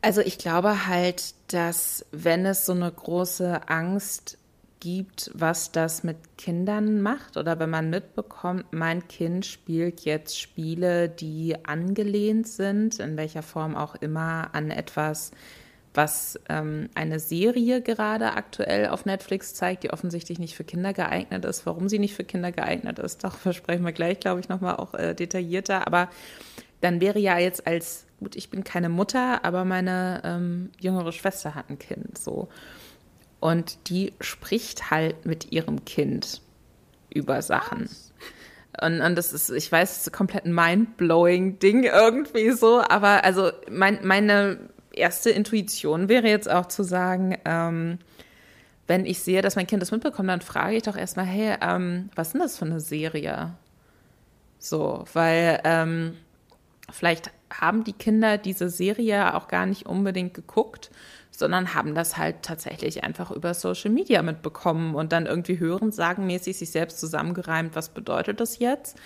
Also ich glaube halt, dass wenn es so eine große Angst gibt, was das mit Kindern macht oder wenn man mitbekommt, mein Kind spielt jetzt Spiele, die angelehnt sind, in welcher Form auch immer, an etwas, was ähm, eine Serie gerade aktuell auf Netflix zeigt, die offensichtlich nicht für Kinder geeignet ist. Warum sie nicht für Kinder geeignet ist, [LAUGHS] darüber sprechen wir gleich, glaube ich, nochmal auch äh, detaillierter. Aber dann wäre ja jetzt als, gut, ich bin keine Mutter, aber meine ähm, jüngere Schwester hat ein Kind, so. Und die spricht halt mit ihrem Kind über Sachen. Und, und das ist, ich weiß, ist ein komplett mind-blowing Ding irgendwie so, aber also mein, meine erste Intuition wäre jetzt auch zu sagen, ähm, wenn ich sehe, dass mein Kind das mitbekommt, dann frage ich doch erstmal, hey, ähm, was ist denn das für eine Serie? So, weil ähm, vielleicht haben die Kinder diese Serie auch gar nicht unbedingt geguckt, sondern haben das halt tatsächlich einfach über Social Media mitbekommen und dann irgendwie hören, sagenmäßig sich selbst zusammengereimt, was bedeutet das jetzt?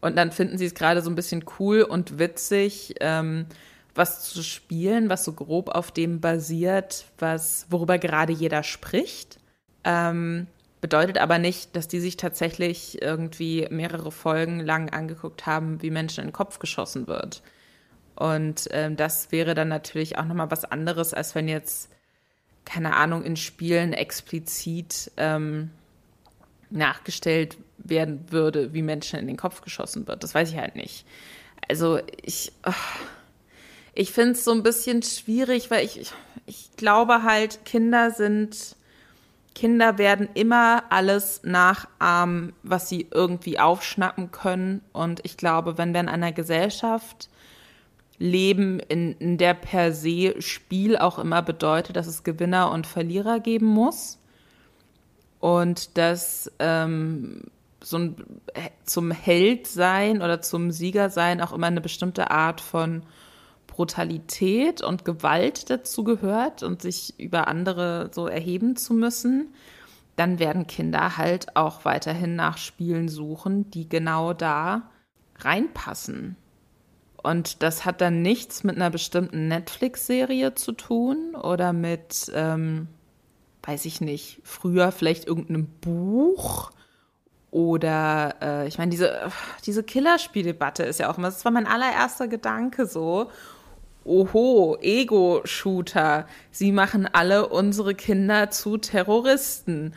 Und dann finden sie es gerade so ein bisschen cool und witzig, ähm, was zu spielen, was so grob auf dem basiert, was, worüber gerade jeder spricht. Ähm, bedeutet aber nicht, dass die sich tatsächlich irgendwie mehrere Folgen lang angeguckt haben, wie Menschen in den Kopf geschossen wird. Und ähm, das wäre dann natürlich auch nochmal was anderes, als wenn jetzt, keine Ahnung, in Spielen explizit ähm, nachgestellt werden würde, wie Menschen in den Kopf geschossen wird. Das weiß ich halt nicht. Also ich, ich finde es so ein bisschen schwierig, weil ich, ich glaube halt, Kinder sind, Kinder werden immer alles nachahmen, was sie irgendwie aufschnappen können. Und ich glaube, wenn wir in einer Gesellschaft Leben, in, in der per se Spiel auch immer bedeutet, dass es Gewinner und Verlierer geben muss. Und dass ähm, so ein, zum Held sein oder zum Sieger sein auch immer eine bestimmte Art von Brutalität und Gewalt dazu gehört und sich über andere so erheben zu müssen, dann werden Kinder halt auch weiterhin nach Spielen suchen, die genau da reinpassen. Und das hat dann nichts mit einer bestimmten Netflix-Serie zu tun oder mit, ähm, weiß ich nicht, früher vielleicht irgendeinem Buch oder äh, ich meine, diese, diese Killerspieldebatte ist ja auch immer, das war mein allererster Gedanke so. Oho, Ego-Shooter, sie machen alle unsere Kinder zu Terroristen.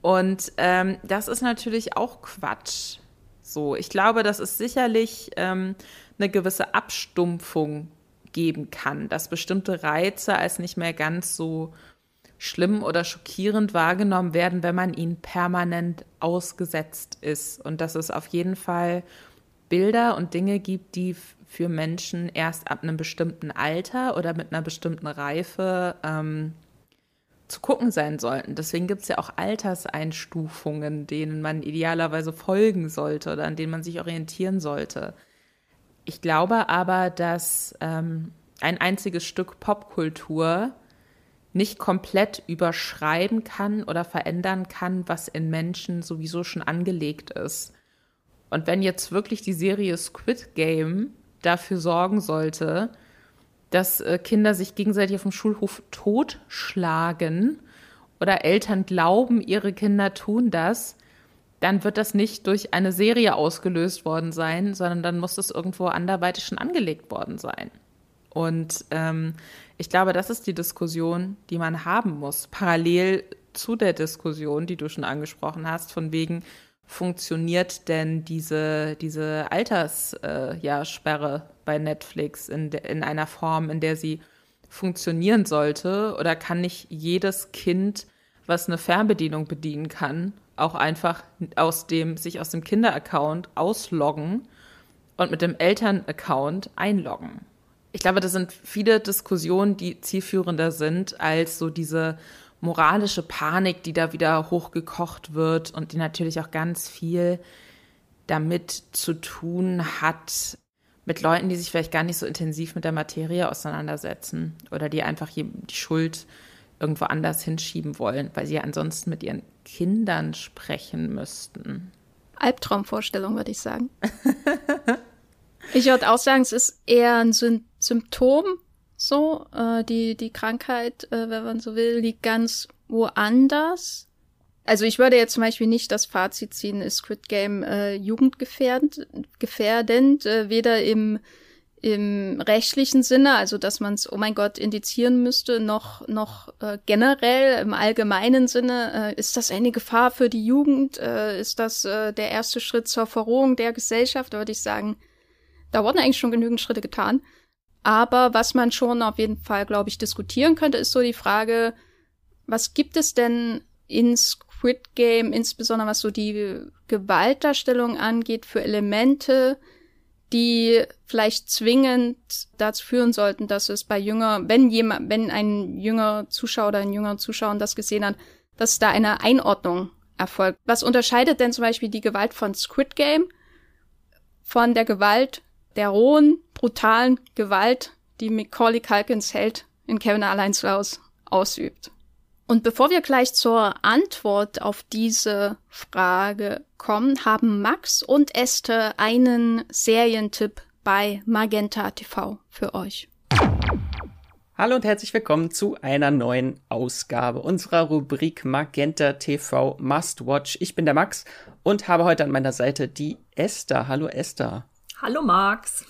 Und ähm, das ist natürlich auch Quatsch. So, ich glaube, dass es sicherlich ähm, eine gewisse Abstumpfung geben kann, dass bestimmte Reize als nicht mehr ganz so schlimm oder schockierend wahrgenommen werden, wenn man ihnen permanent ausgesetzt ist. Und dass es auf jeden Fall Bilder und Dinge gibt, die für Menschen erst ab einem bestimmten Alter oder mit einer bestimmten Reife ähm, zu gucken sein sollten. Deswegen gibt es ja auch Alterseinstufungen, denen man idealerweise folgen sollte oder an denen man sich orientieren sollte. Ich glaube aber, dass ähm, ein einziges Stück Popkultur nicht komplett überschreiben kann oder verändern kann, was in Menschen sowieso schon angelegt ist. Und wenn jetzt wirklich die Serie Squid Game dafür sorgen sollte, dass äh, Kinder sich gegenseitig auf dem Schulhof totschlagen oder Eltern glauben, ihre Kinder tun das, dann wird das nicht durch eine Serie ausgelöst worden sein, sondern dann muss es irgendwo anderweitig schon angelegt worden sein. Und ähm, ich glaube, das ist die Diskussion, die man haben muss, parallel zu der Diskussion, die du schon angesprochen hast, von wegen, funktioniert denn diese, diese Alterssperre äh, ja, bei Netflix in, de, in einer Form, in der sie funktionieren sollte? Oder kann nicht jedes Kind, was eine Fernbedienung bedienen kann, auch einfach aus dem, sich aus dem Kinderaccount ausloggen und mit dem Elternaccount einloggen? Ich glaube, das sind viele Diskussionen, die zielführender sind als so diese moralische Panik, die da wieder hochgekocht wird und die natürlich auch ganz viel damit zu tun hat, mit Leuten, die sich vielleicht gar nicht so intensiv mit der Materie auseinandersetzen oder die einfach die Schuld irgendwo anders hinschieben wollen, weil sie ja ansonsten mit ihren Kindern sprechen müssten. Albtraumvorstellung, würde ich sagen. [LAUGHS] ich würde auch sagen, es ist eher ein Symptom so. Äh, die, die Krankheit, äh, wenn man so will, liegt ganz woanders. Also ich würde jetzt zum Beispiel nicht das Fazit ziehen, ist Squid Game äh, jugendgefährdend, gefährdend, äh, weder im, im rechtlichen Sinne, also dass man es, oh mein Gott, indizieren müsste, noch, noch äh, generell im allgemeinen Sinne, äh, ist das eine Gefahr für die Jugend? Äh, ist das äh, der erste Schritt zur Verrohung der Gesellschaft? Würde ich sagen, da wurden eigentlich schon genügend Schritte getan. Aber was man schon auf jeden Fall, glaube ich, diskutieren könnte, ist so die Frage, was gibt es denn in Squid Game, insbesondere was so die Gewaltdarstellung angeht, für Elemente, die vielleicht zwingend dazu führen sollten, dass es bei jünger, wenn jemand, wenn ein jünger Zuschauer oder ein jüngerer Zuschauer das gesehen hat, dass da eine Einordnung erfolgt. Was unterscheidet denn zum Beispiel die Gewalt von Squid Game von der Gewalt der rohen, brutalen Gewalt, die Macaulay Culkins Held in Kevin allein zu Hause ausübt. Und bevor wir gleich zur Antwort auf diese Frage kommen, haben Max und Esther einen Serientipp bei Magenta TV für euch. Hallo und herzlich willkommen zu einer neuen Ausgabe unserer Rubrik Magenta TV Must Watch. Ich bin der Max und habe heute an meiner Seite die Esther. Hallo Esther. Hallo Max.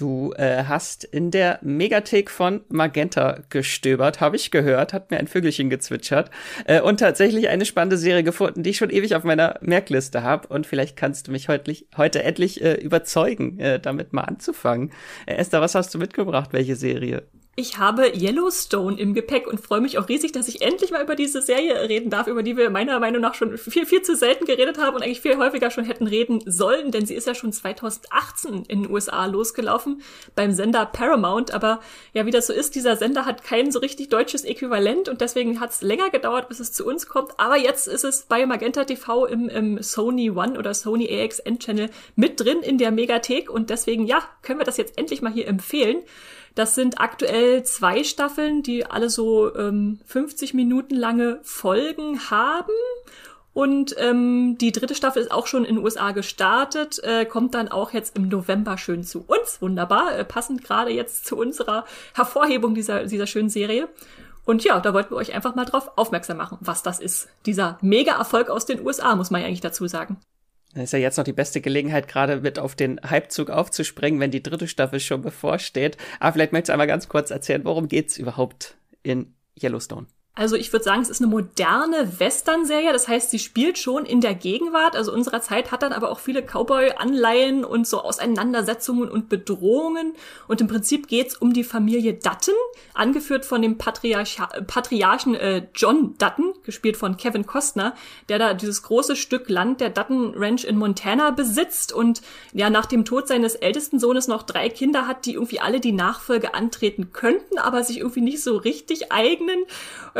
Du äh, hast in der Megathek von Magenta gestöbert, habe ich gehört, hat mir ein Vögelchen gezwitschert äh, und tatsächlich eine spannende Serie gefunden, die ich schon ewig auf meiner Merkliste habe und vielleicht kannst du mich heute, heute endlich äh, überzeugen, äh, damit mal anzufangen. Äh, Esther, was hast du mitgebracht? Welche Serie? Ich habe Yellowstone im Gepäck und freue mich auch riesig, dass ich endlich mal über diese Serie reden darf, über die wir meiner Meinung nach schon viel, viel zu selten geredet haben und eigentlich viel häufiger schon hätten reden sollen, denn sie ist ja schon 2018 in den USA losgelaufen beim Sender Paramount. Aber ja, wie das so ist, dieser Sender hat kein so richtig deutsches Äquivalent und deswegen hat es länger gedauert, bis es zu uns kommt. Aber jetzt ist es bei Magenta TV im, im Sony One oder Sony AXN Channel mit drin in der Megathek und deswegen, ja, können wir das jetzt endlich mal hier empfehlen. Das sind aktuell zwei Staffeln, die alle so ähm, 50 Minuten lange Folgen haben. Und ähm, die dritte Staffel ist auch schon in den USA gestartet, äh, kommt dann auch jetzt im November schön zu uns. Wunderbar, äh, passend gerade jetzt zu unserer Hervorhebung dieser, dieser schönen Serie. Und ja, da wollten wir euch einfach mal drauf aufmerksam machen, was das ist. Dieser Mega-Erfolg aus den USA, muss man ja eigentlich dazu sagen. Das ist ja jetzt noch die beste Gelegenheit, gerade mit auf den Hypezug aufzuspringen, wenn die dritte Staffel schon bevorsteht. Aber vielleicht möchtest du einmal ganz kurz erzählen, worum geht's überhaupt in Yellowstone? Also ich würde sagen, es ist eine moderne Western-Serie. Das heißt, sie spielt schon in der Gegenwart, also unserer Zeit, hat dann aber auch viele Cowboy-Anleihen und so Auseinandersetzungen und Bedrohungen. Und im Prinzip geht's um die Familie Dutton, angeführt von dem Patriarch Patriarchen äh, John Dutton, gespielt von Kevin Costner, der da dieses große Stück Land der Dutton Ranch in Montana besitzt und ja nach dem Tod seines ältesten Sohnes noch drei Kinder hat, die irgendwie alle die Nachfolge antreten könnten, aber sich irgendwie nicht so richtig eignen.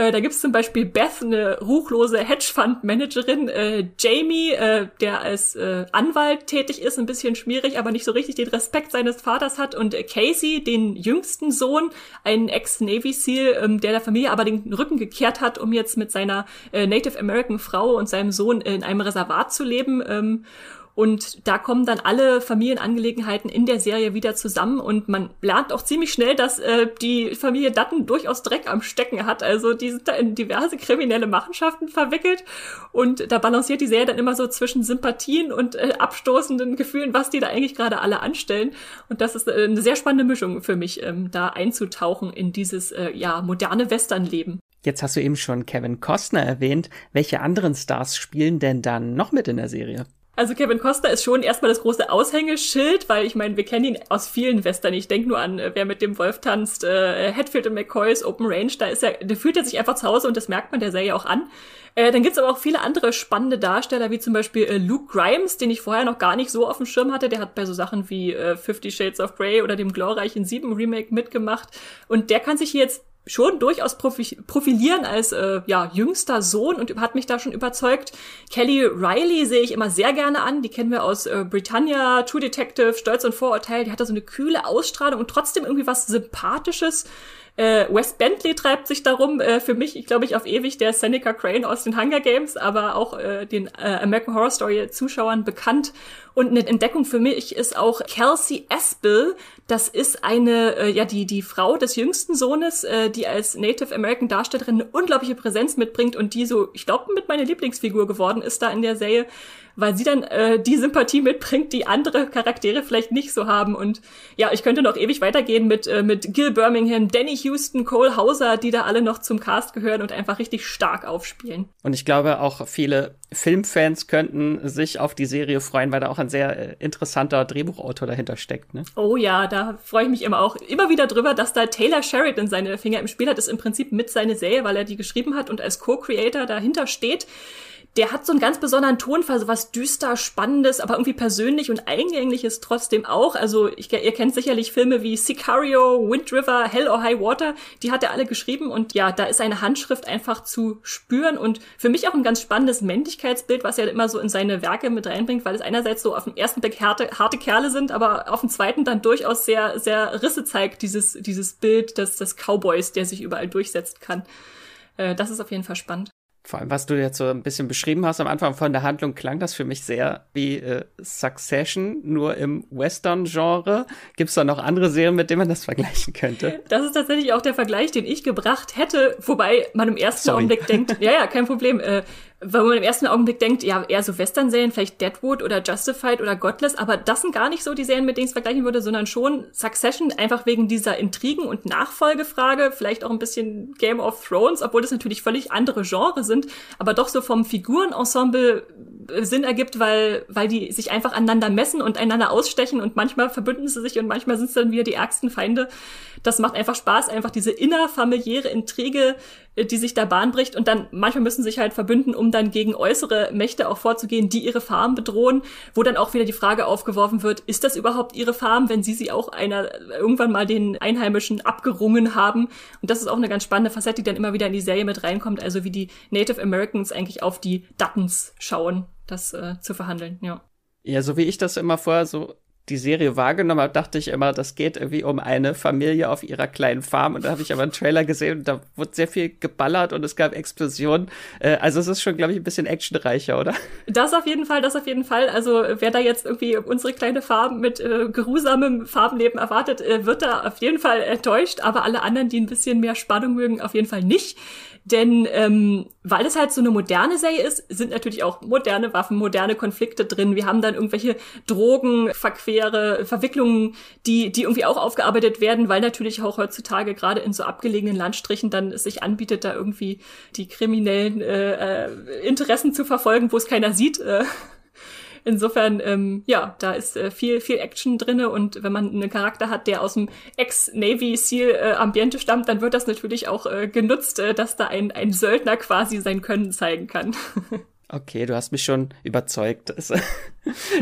Äh, da gibt's zum Beispiel Beth, eine ruchlose Hedgefund-Managerin, äh, Jamie, äh, der als äh, Anwalt tätig ist, ein bisschen schmierig, aber nicht so richtig den Respekt seines Vaters hat, und äh, Casey, den jüngsten Sohn, ein Ex-Navy SEAL, ähm, der der Familie aber den Rücken gekehrt hat, um jetzt mit seiner äh, Native American Frau und seinem Sohn in einem Reservat zu leben. Ähm, und da kommen dann alle Familienangelegenheiten in der Serie wieder zusammen und man lernt auch ziemlich schnell, dass äh, die Familie Dutton durchaus Dreck am Stecken hat. Also die sind da in diverse kriminelle Machenschaften verwickelt und da balanciert die Serie dann immer so zwischen Sympathien und äh, abstoßenden Gefühlen, was die da eigentlich gerade alle anstellen. Und das ist äh, eine sehr spannende Mischung für mich, ähm, da einzutauchen in dieses äh, ja moderne Westernleben. Jetzt hast du eben schon Kevin Costner erwähnt. Welche anderen Stars spielen denn dann noch mit in der Serie? Also Kevin Costner ist schon erstmal das große Aushängeschild, weil ich meine, wir kennen ihn aus vielen Western. Ich denke nur an, äh, wer mit dem Wolf tanzt, äh, Hatfield und McCoys Open Range, da ist er, der fühlt er sich einfach zu Hause und das merkt man der Serie auch an. Äh, dann gibt's aber auch viele andere spannende Darsteller, wie zum Beispiel äh, Luke Grimes, den ich vorher noch gar nicht so auf dem Schirm hatte. Der hat bei so Sachen wie äh, Fifty Shades of Grey oder dem glorreichen Sieben Remake mitgemacht. Und der kann sich hier jetzt schon durchaus profilieren als äh, ja, jüngster Sohn und hat mich da schon überzeugt. Kelly Riley sehe ich immer sehr gerne an. Die kennen wir aus äh, Britannia, True Detective, Stolz und Vorurteil. Die hat da so eine kühle Ausstrahlung und trotzdem irgendwie was Sympathisches. Äh, Wes Bentley treibt sich darum, äh, für mich, ich glaube ich, auf ewig der Seneca Crane aus den Hunger Games, aber auch äh, den äh, American Horror Story Zuschauern bekannt. Und eine Entdeckung für mich ist auch Kelsey Aspel. Das ist eine, äh, ja, die, die Frau des jüngsten Sohnes, äh, die als Native American Darstellerin eine unglaubliche Präsenz mitbringt und die so, ich glaube, mit meiner Lieblingsfigur geworden ist da in der Serie weil sie dann äh, die Sympathie mitbringt, die andere Charaktere vielleicht nicht so haben. Und ja, ich könnte noch ewig weitergehen mit, äh, mit Gil Birmingham, Danny Houston, Cole Hauser, die da alle noch zum Cast gehören und einfach richtig stark aufspielen. Und ich glaube, auch viele Filmfans könnten sich auf die Serie freuen, weil da auch ein sehr äh, interessanter Drehbuchautor dahinter steckt. Ne? Oh ja, da freue ich mich immer auch immer wieder drüber, dass da Taylor Sheridan seine Finger im Spiel hat. Das ist im Prinzip mit seine Serie, weil er die geschrieben hat und als Co-Creator dahinter steht der hat so einen ganz besonderen Tonfall, so was düster, spannendes, aber irgendwie persönlich und eingängliches trotzdem auch. Also ich, ihr kennt sicherlich Filme wie Sicario, Wind River, Hell or High Water, die hat er alle geschrieben und ja, da ist seine Handschrift einfach zu spüren und für mich auch ein ganz spannendes Männlichkeitsbild, was er immer so in seine Werke mit reinbringt, weil es einerseits so auf den ersten Blick harte, harte Kerle sind, aber auf den zweiten dann durchaus sehr, sehr Risse zeigt, dieses, dieses Bild des, des Cowboys, der sich überall durchsetzen kann. Äh, das ist auf jeden Fall spannend. Vor allem, was du jetzt so ein bisschen beschrieben hast am Anfang von der Handlung, klang das für mich sehr wie äh, Succession, nur im Western-Genre. Gibt es da noch andere Serien, mit denen man das vergleichen könnte? Das ist tatsächlich auch der Vergleich, den ich gebracht hätte, wobei man im ersten Sorry. Augenblick denkt, [LAUGHS] ja, ja, kein Problem. Äh, weil man im ersten Augenblick denkt, ja, eher so Western-Serien, vielleicht Deadwood oder Justified oder Godless, aber das sind gar nicht so die Serien, mit denen ich es vergleichen würde, sondern schon Succession, einfach wegen dieser Intrigen- und Nachfolgefrage, vielleicht auch ein bisschen Game of Thrones, obwohl das natürlich völlig andere Genres sind, aber doch so vom Figurenensemble Sinn ergibt, weil, weil die sich einfach aneinander messen und einander ausstechen und manchmal verbünden sie sich und manchmal sind es dann wieder die ärgsten Feinde. Das macht einfach Spaß, einfach diese innerfamiliäre Intrige, äh, die sich da Bahn bricht und dann manchmal müssen sich halt verbünden, um dann gegen äußere Mächte auch vorzugehen, die ihre Farm bedrohen, wo dann auch wieder die Frage aufgeworfen wird, ist das überhaupt ihre Farm, wenn sie sie auch einer irgendwann mal den Einheimischen abgerungen haben? Und das ist auch eine ganz spannende Facette, die dann immer wieder in die Serie mit reinkommt, also wie die Native Americans eigentlich auf die Duttons schauen, das äh, zu verhandeln, ja. Ja, so wie ich das immer vorher so die Serie wahrgenommen habe, dachte ich immer, das geht irgendwie um eine Familie auf ihrer kleinen Farm. Und da habe ich aber einen Trailer gesehen und da wurde sehr viel geballert und es gab Explosionen. Äh, also es ist schon, glaube ich, ein bisschen actionreicher, oder? Das auf jeden Fall, das auf jeden Fall. Also wer da jetzt irgendwie unsere kleine Farm mit äh, geruhsamem Farbenleben erwartet, äh, wird da auf jeden Fall enttäuscht. Aber alle anderen, die ein bisschen mehr Spannung mögen, auf jeden Fall nicht. Denn ähm, weil es halt so eine moderne Serie ist, sind natürlich auch moderne Waffen, moderne Konflikte drin. Wir haben dann irgendwelche Drogenverquere, Verwicklungen, die, die irgendwie auch aufgearbeitet werden, weil natürlich auch heutzutage gerade in so abgelegenen Landstrichen dann es sich anbietet, da irgendwie die kriminellen äh, äh, Interessen zu verfolgen, wo es keiner sieht. Äh, Insofern, ähm, ja, da ist äh, viel, viel Action drinne und wenn man einen Charakter hat, der aus dem Ex-Navy SEAL äh, stammt, dann wird das natürlich auch äh, genutzt, äh, dass da ein, ein Söldner quasi sein Können zeigen kann. [LAUGHS] Okay, du hast mich schon überzeugt. [LAUGHS]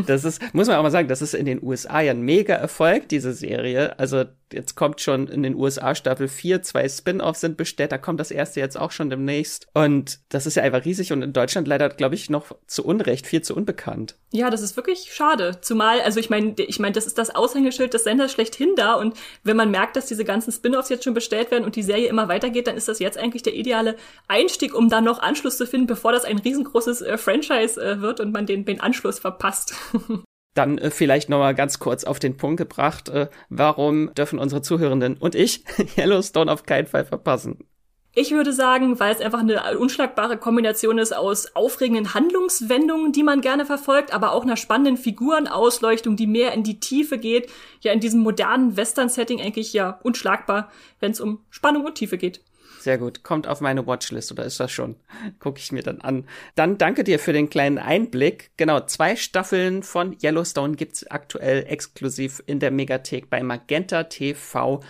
Das, ist, muss man auch mal sagen, das ist in den USA ja ein mega Erfolg, diese Serie. Also jetzt kommt schon in den USA Staffel 4, zwei Spin-offs sind bestellt, da kommt das erste jetzt auch schon demnächst. Und das ist ja einfach riesig und in Deutschland leider, glaube ich, noch zu Unrecht, viel zu unbekannt. Ja, das ist wirklich schade. Zumal, also ich meine, ich meine, das ist das Aushängeschild des Senders schlechthin da und wenn man merkt, dass diese ganzen Spin-offs jetzt schon bestellt werden und die Serie immer weitergeht, dann ist das jetzt eigentlich der ideale Einstieg, um dann noch Anschluss zu finden, bevor das ein riesengroßes äh, Franchise äh, wird und man den, den Anschluss verpasst. [LAUGHS] dann äh, vielleicht noch mal ganz kurz auf den Punkt gebracht, äh, warum dürfen unsere Zuhörenden und ich [LAUGHS] Yellowstone auf keinen Fall verpassen? Ich würde sagen, weil es einfach eine unschlagbare Kombination ist aus aufregenden Handlungswendungen, die man gerne verfolgt, aber auch einer spannenden Figurenausleuchtung, die mehr in die Tiefe geht. Ja, in diesem modernen Western-Setting eigentlich ja unschlagbar, wenn es um Spannung und Tiefe geht. Sehr gut. Kommt auf meine Watchlist oder ist das schon? Gucke ich mir dann an. Dann danke dir für den kleinen Einblick. Genau, zwei Staffeln von Yellowstone gibt's aktuell exklusiv in der Megathek bei Magenta TV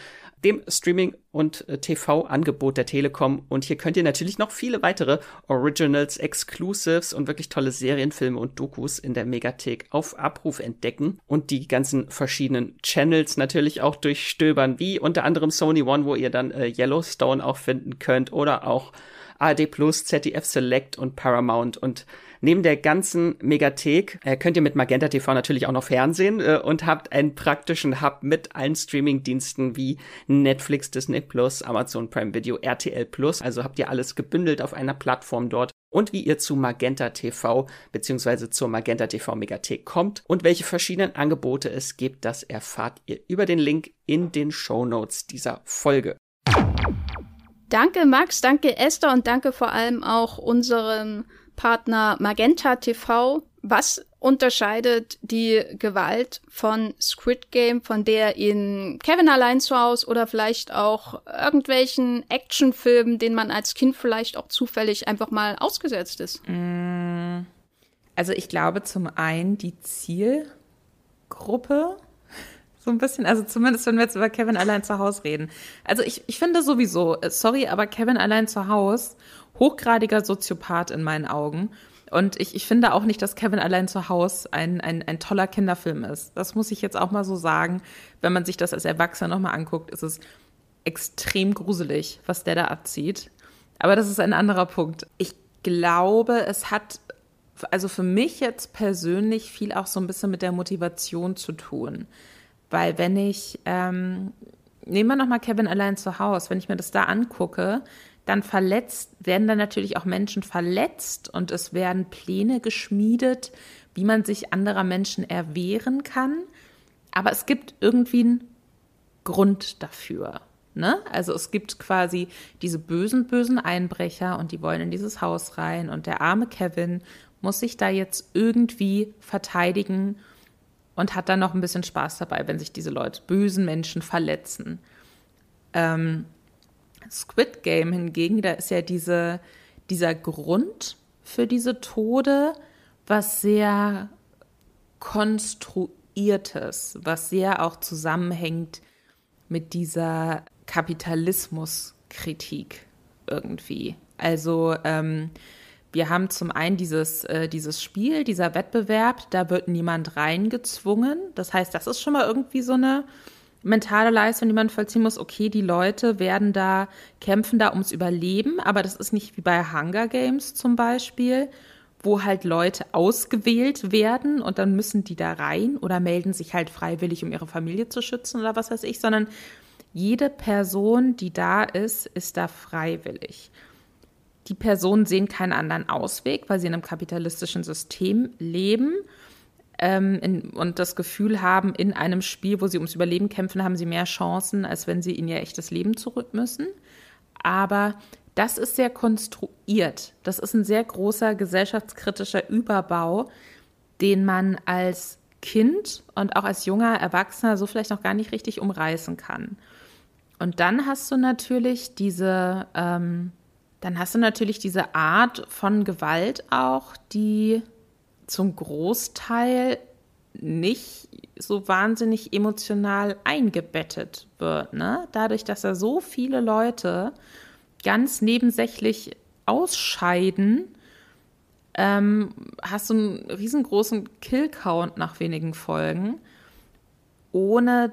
dem Streaming- und äh, TV-Angebot der Telekom. Und hier könnt ihr natürlich noch viele weitere Originals, Exclusives und wirklich tolle Serienfilme und Dokus in der Megathek auf Abruf entdecken und die ganzen verschiedenen Channels natürlich auch durchstöbern, wie unter anderem Sony One, wo ihr dann äh, Yellowstone auch finden könnt oder auch ARD Plus, ZDF Select und Paramount und Neben der ganzen Megathek äh, könnt ihr mit Magenta TV natürlich auch noch Fernsehen äh, und habt einen praktischen Hub mit allen Streaming-Diensten wie Netflix, Disney Plus, Amazon Prime Video, RTL Plus. Also habt ihr alles gebündelt auf einer Plattform dort und wie ihr zu Magenta TV bzw. zur Magenta TV Megathek kommt und welche verschiedenen Angebote es gibt, das erfahrt ihr über den Link in den Show Notes dieser Folge. Danke Max, danke Esther und danke vor allem auch unserem Partner Magenta TV. Was unterscheidet die Gewalt von Squid Game von der in Kevin allein zu Hause oder vielleicht auch irgendwelchen Actionfilmen, denen man als Kind vielleicht auch zufällig einfach mal ausgesetzt ist? Mm, also ich glaube zum einen die Zielgruppe so ein bisschen, also zumindest wenn wir jetzt über Kevin allein zu Hause reden. Also ich, ich finde sowieso, äh, sorry, aber Kevin allein zu Hause hochgradiger Soziopath in meinen Augen. Und ich, ich finde auch nicht, dass Kevin allein zu Hause ein, ein, ein toller Kinderfilm ist. Das muss ich jetzt auch mal so sagen. Wenn man sich das als Erwachsener nochmal anguckt, ist es extrem gruselig, was der da abzieht. Aber das ist ein anderer Punkt. Ich glaube, es hat also für mich jetzt persönlich viel auch so ein bisschen mit der Motivation zu tun. Weil wenn ich, ähm, nehmen wir nochmal Kevin allein zu Hause, wenn ich mir das da angucke, dann verletzt, werden dann natürlich auch Menschen verletzt und es werden Pläne geschmiedet, wie man sich anderer Menschen erwehren kann. Aber es gibt irgendwie einen Grund dafür. Ne? Also es gibt quasi diese bösen, bösen Einbrecher und die wollen in dieses Haus rein und der arme Kevin muss sich da jetzt irgendwie verteidigen und hat dann noch ein bisschen Spaß dabei, wenn sich diese Leute, bösen Menschen verletzen. Ähm, Squid Game hingegen, da ist ja diese, dieser Grund für diese Tode was sehr konstruiertes, was sehr auch zusammenhängt mit dieser Kapitalismuskritik irgendwie. Also ähm, wir haben zum einen dieses, äh, dieses Spiel, dieser Wettbewerb, da wird niemand reingezwungen. Das heißt, das ist schon mal irgendwie so eine mentale Leistung, die man vollziehen muss. Okay, die Leute werden da, kämpfen da ums Überleben, aber das ist nicht wie bei Hunger Games zum Beispiel, wo halt Leute ausgewählt werden und dann müssen die da rein oder melden sich halt freiwillig, um ihre Familie zu schützen oder was weiß ich, sondern jede Person, die da ist, ist da freiwillig. Die Personen sehen keinen anderen Ausweg, weil sie in einem kapitalistischen System leben ähm, in, und das Gefühl haben, in einem Spiel, wo sie ums Überleben kämpfen, haben sie mehr Chancen, als wenn sie in ihr echtes Leben zurück müssen. Aber das ist sehr konstruiert. Das ist ein sehr großer gesellschaftskritischer Überbau, den man als Kind und auch als junger Erwachsener so vielleicht noch gar nicht richtig umreißen kann. Und dann hast du natürlich diese, ähm, dann hast du natürlich diese Art von Gewalt auch, die zum Großteil nicht so wahnsinnig emotional eingebettet wird. Ne? Dadurch, dass da so viele Leute ganz nebensächlich ausscheiden, ähm, hast du einen riesengroßen Kill-Count nach wenigen Folgen, ohne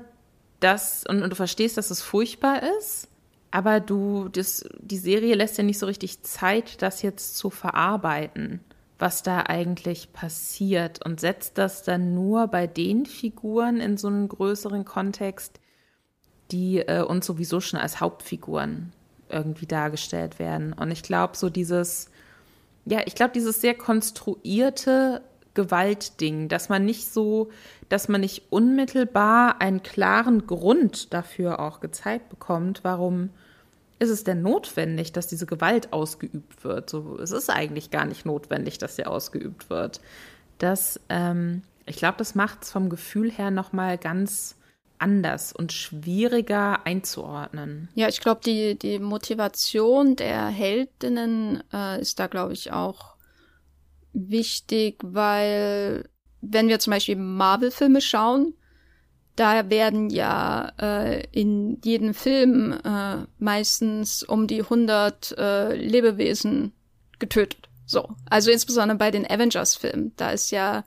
dass, und, und, du verstehst, dass es furchtbar ist, aber du, das, die Serie lässt dir nicht so richtig Zeit, das jetzt zu verarbeiten, was da eigentlich passiert und setzt das dann nur bei den Figuren in so einen größeren Kontext, die äh, uns sowieso schon als Hauptfiguren irgendwie dargestellt werden. Und ich glaube, so dieses, ja, ich glaube, dieses sehr konstruierte Gewaltding, dass man nicht so, dass man nicht unmittelbar einen klaren Grund dafür auch gezeigt bekommt, warum ist es denn notwendig, dass diese Gewalt ausgeübt wird? So, es ist eigentlich gar nicht notwendig, dass sie ausgeübt wird. Das, ähm, ich glaube, das macht es vom Gefühl her nochmal ganz anders und schwieriger einzuordnen. Ja, ich glaube, die, die Motivation der Heldinnen äh, ist da, glaube ich, auch wichtig, weil wenn wir zum Beispiel Marvel-Filme schauen, da werden ja äh, in jedem Film äh, meistens um die 100 äh, Lebewesen getötet. So, also insbesondere bei den Avengers-Filmen. Da ist ja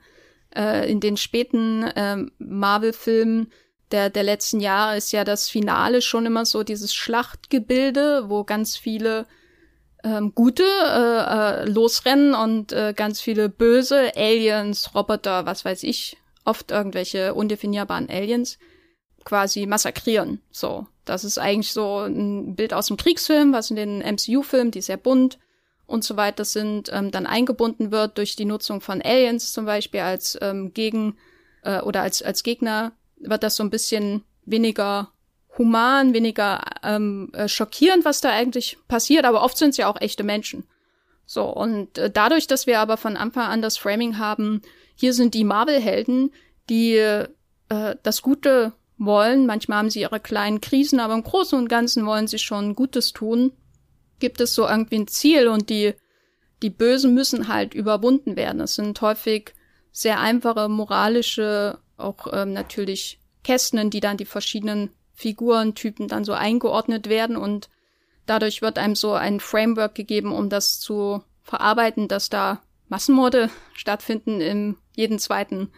äh, in den späten äh, Marvel-Filmen der, der letzten Jahre ist ja das Finale schon immer so dieses Schlachtgebilde, wo ganz viele ähm, Gute äh, äh, losrennen und äh, ganz viele böse Aliens, Roboter, was weiß ich, oft irgendwelche undefinierbaren Aliens quasi massakrieren. So, das ist eigentlich so ein Bild aus dem Kriegsfilm, was in den MCU-Filmen, die sehr bunt und so weiter sind, ähm, dann eingebunden wird durch die Nutzung von Aliens zum Beispiel als ähm, Gegen äh, oder als als Gegner wird das so ein bisschen weniger human, weniger ähm, äh, schockierend, was da eigentlich passiert, aber oft sind es ja auch echte Menschen. So, und äh, dadurch, dass wir aber von Anfang an das Framing haben, hier sind die Marvel-Helden, die äh, das Gute wollen, manchmal haben sie ihre kleinen Krisen, aber im Großen und Ganzen wollen sie schon Gutes tun, gibt es so irgendwie ein Ziel und die, die Bösen müssen halt überwunden werden. Es sind häufig sehr einfache moralische auch ähm, natürlich Kästen, die dann die verschiedenen Figurentypen dann so eingeordnet werden und dadurch wird einem so ein Framework gegeben, um das zu verarbeiten, dass da Massenmorde stattfinden in jeden zweiten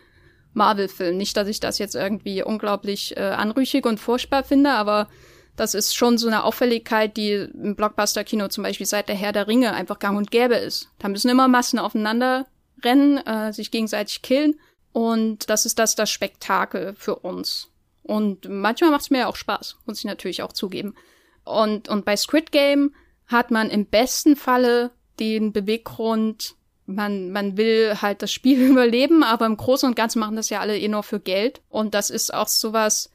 Marvel-Film. Nicht, dass ich das jetzt irgendwie unglaublich äh, anrüchig und furchtbar finde, aber das ist schon so eine Auffälligkeit, die im Blockbuster-Kino zum Beispiel seit der Herr der Ringe einfach gang und gäbe ist. Da müssen immer Massen aufeinander rennen, äh, sich gegenseitig killen. Und das ist das, das Spektakel für uns. Und manchmal macht es mir auch Spaß, muss ich natürlich auch zugeben. Und, und bei Squid Game hat man im besten Falle den Beweggrund, man, man will halt das Spiel [LAUGHS] überleben, aber im Großen und Ganzen machen das ja alle eh nur für Geld. Und das ist auch sowas,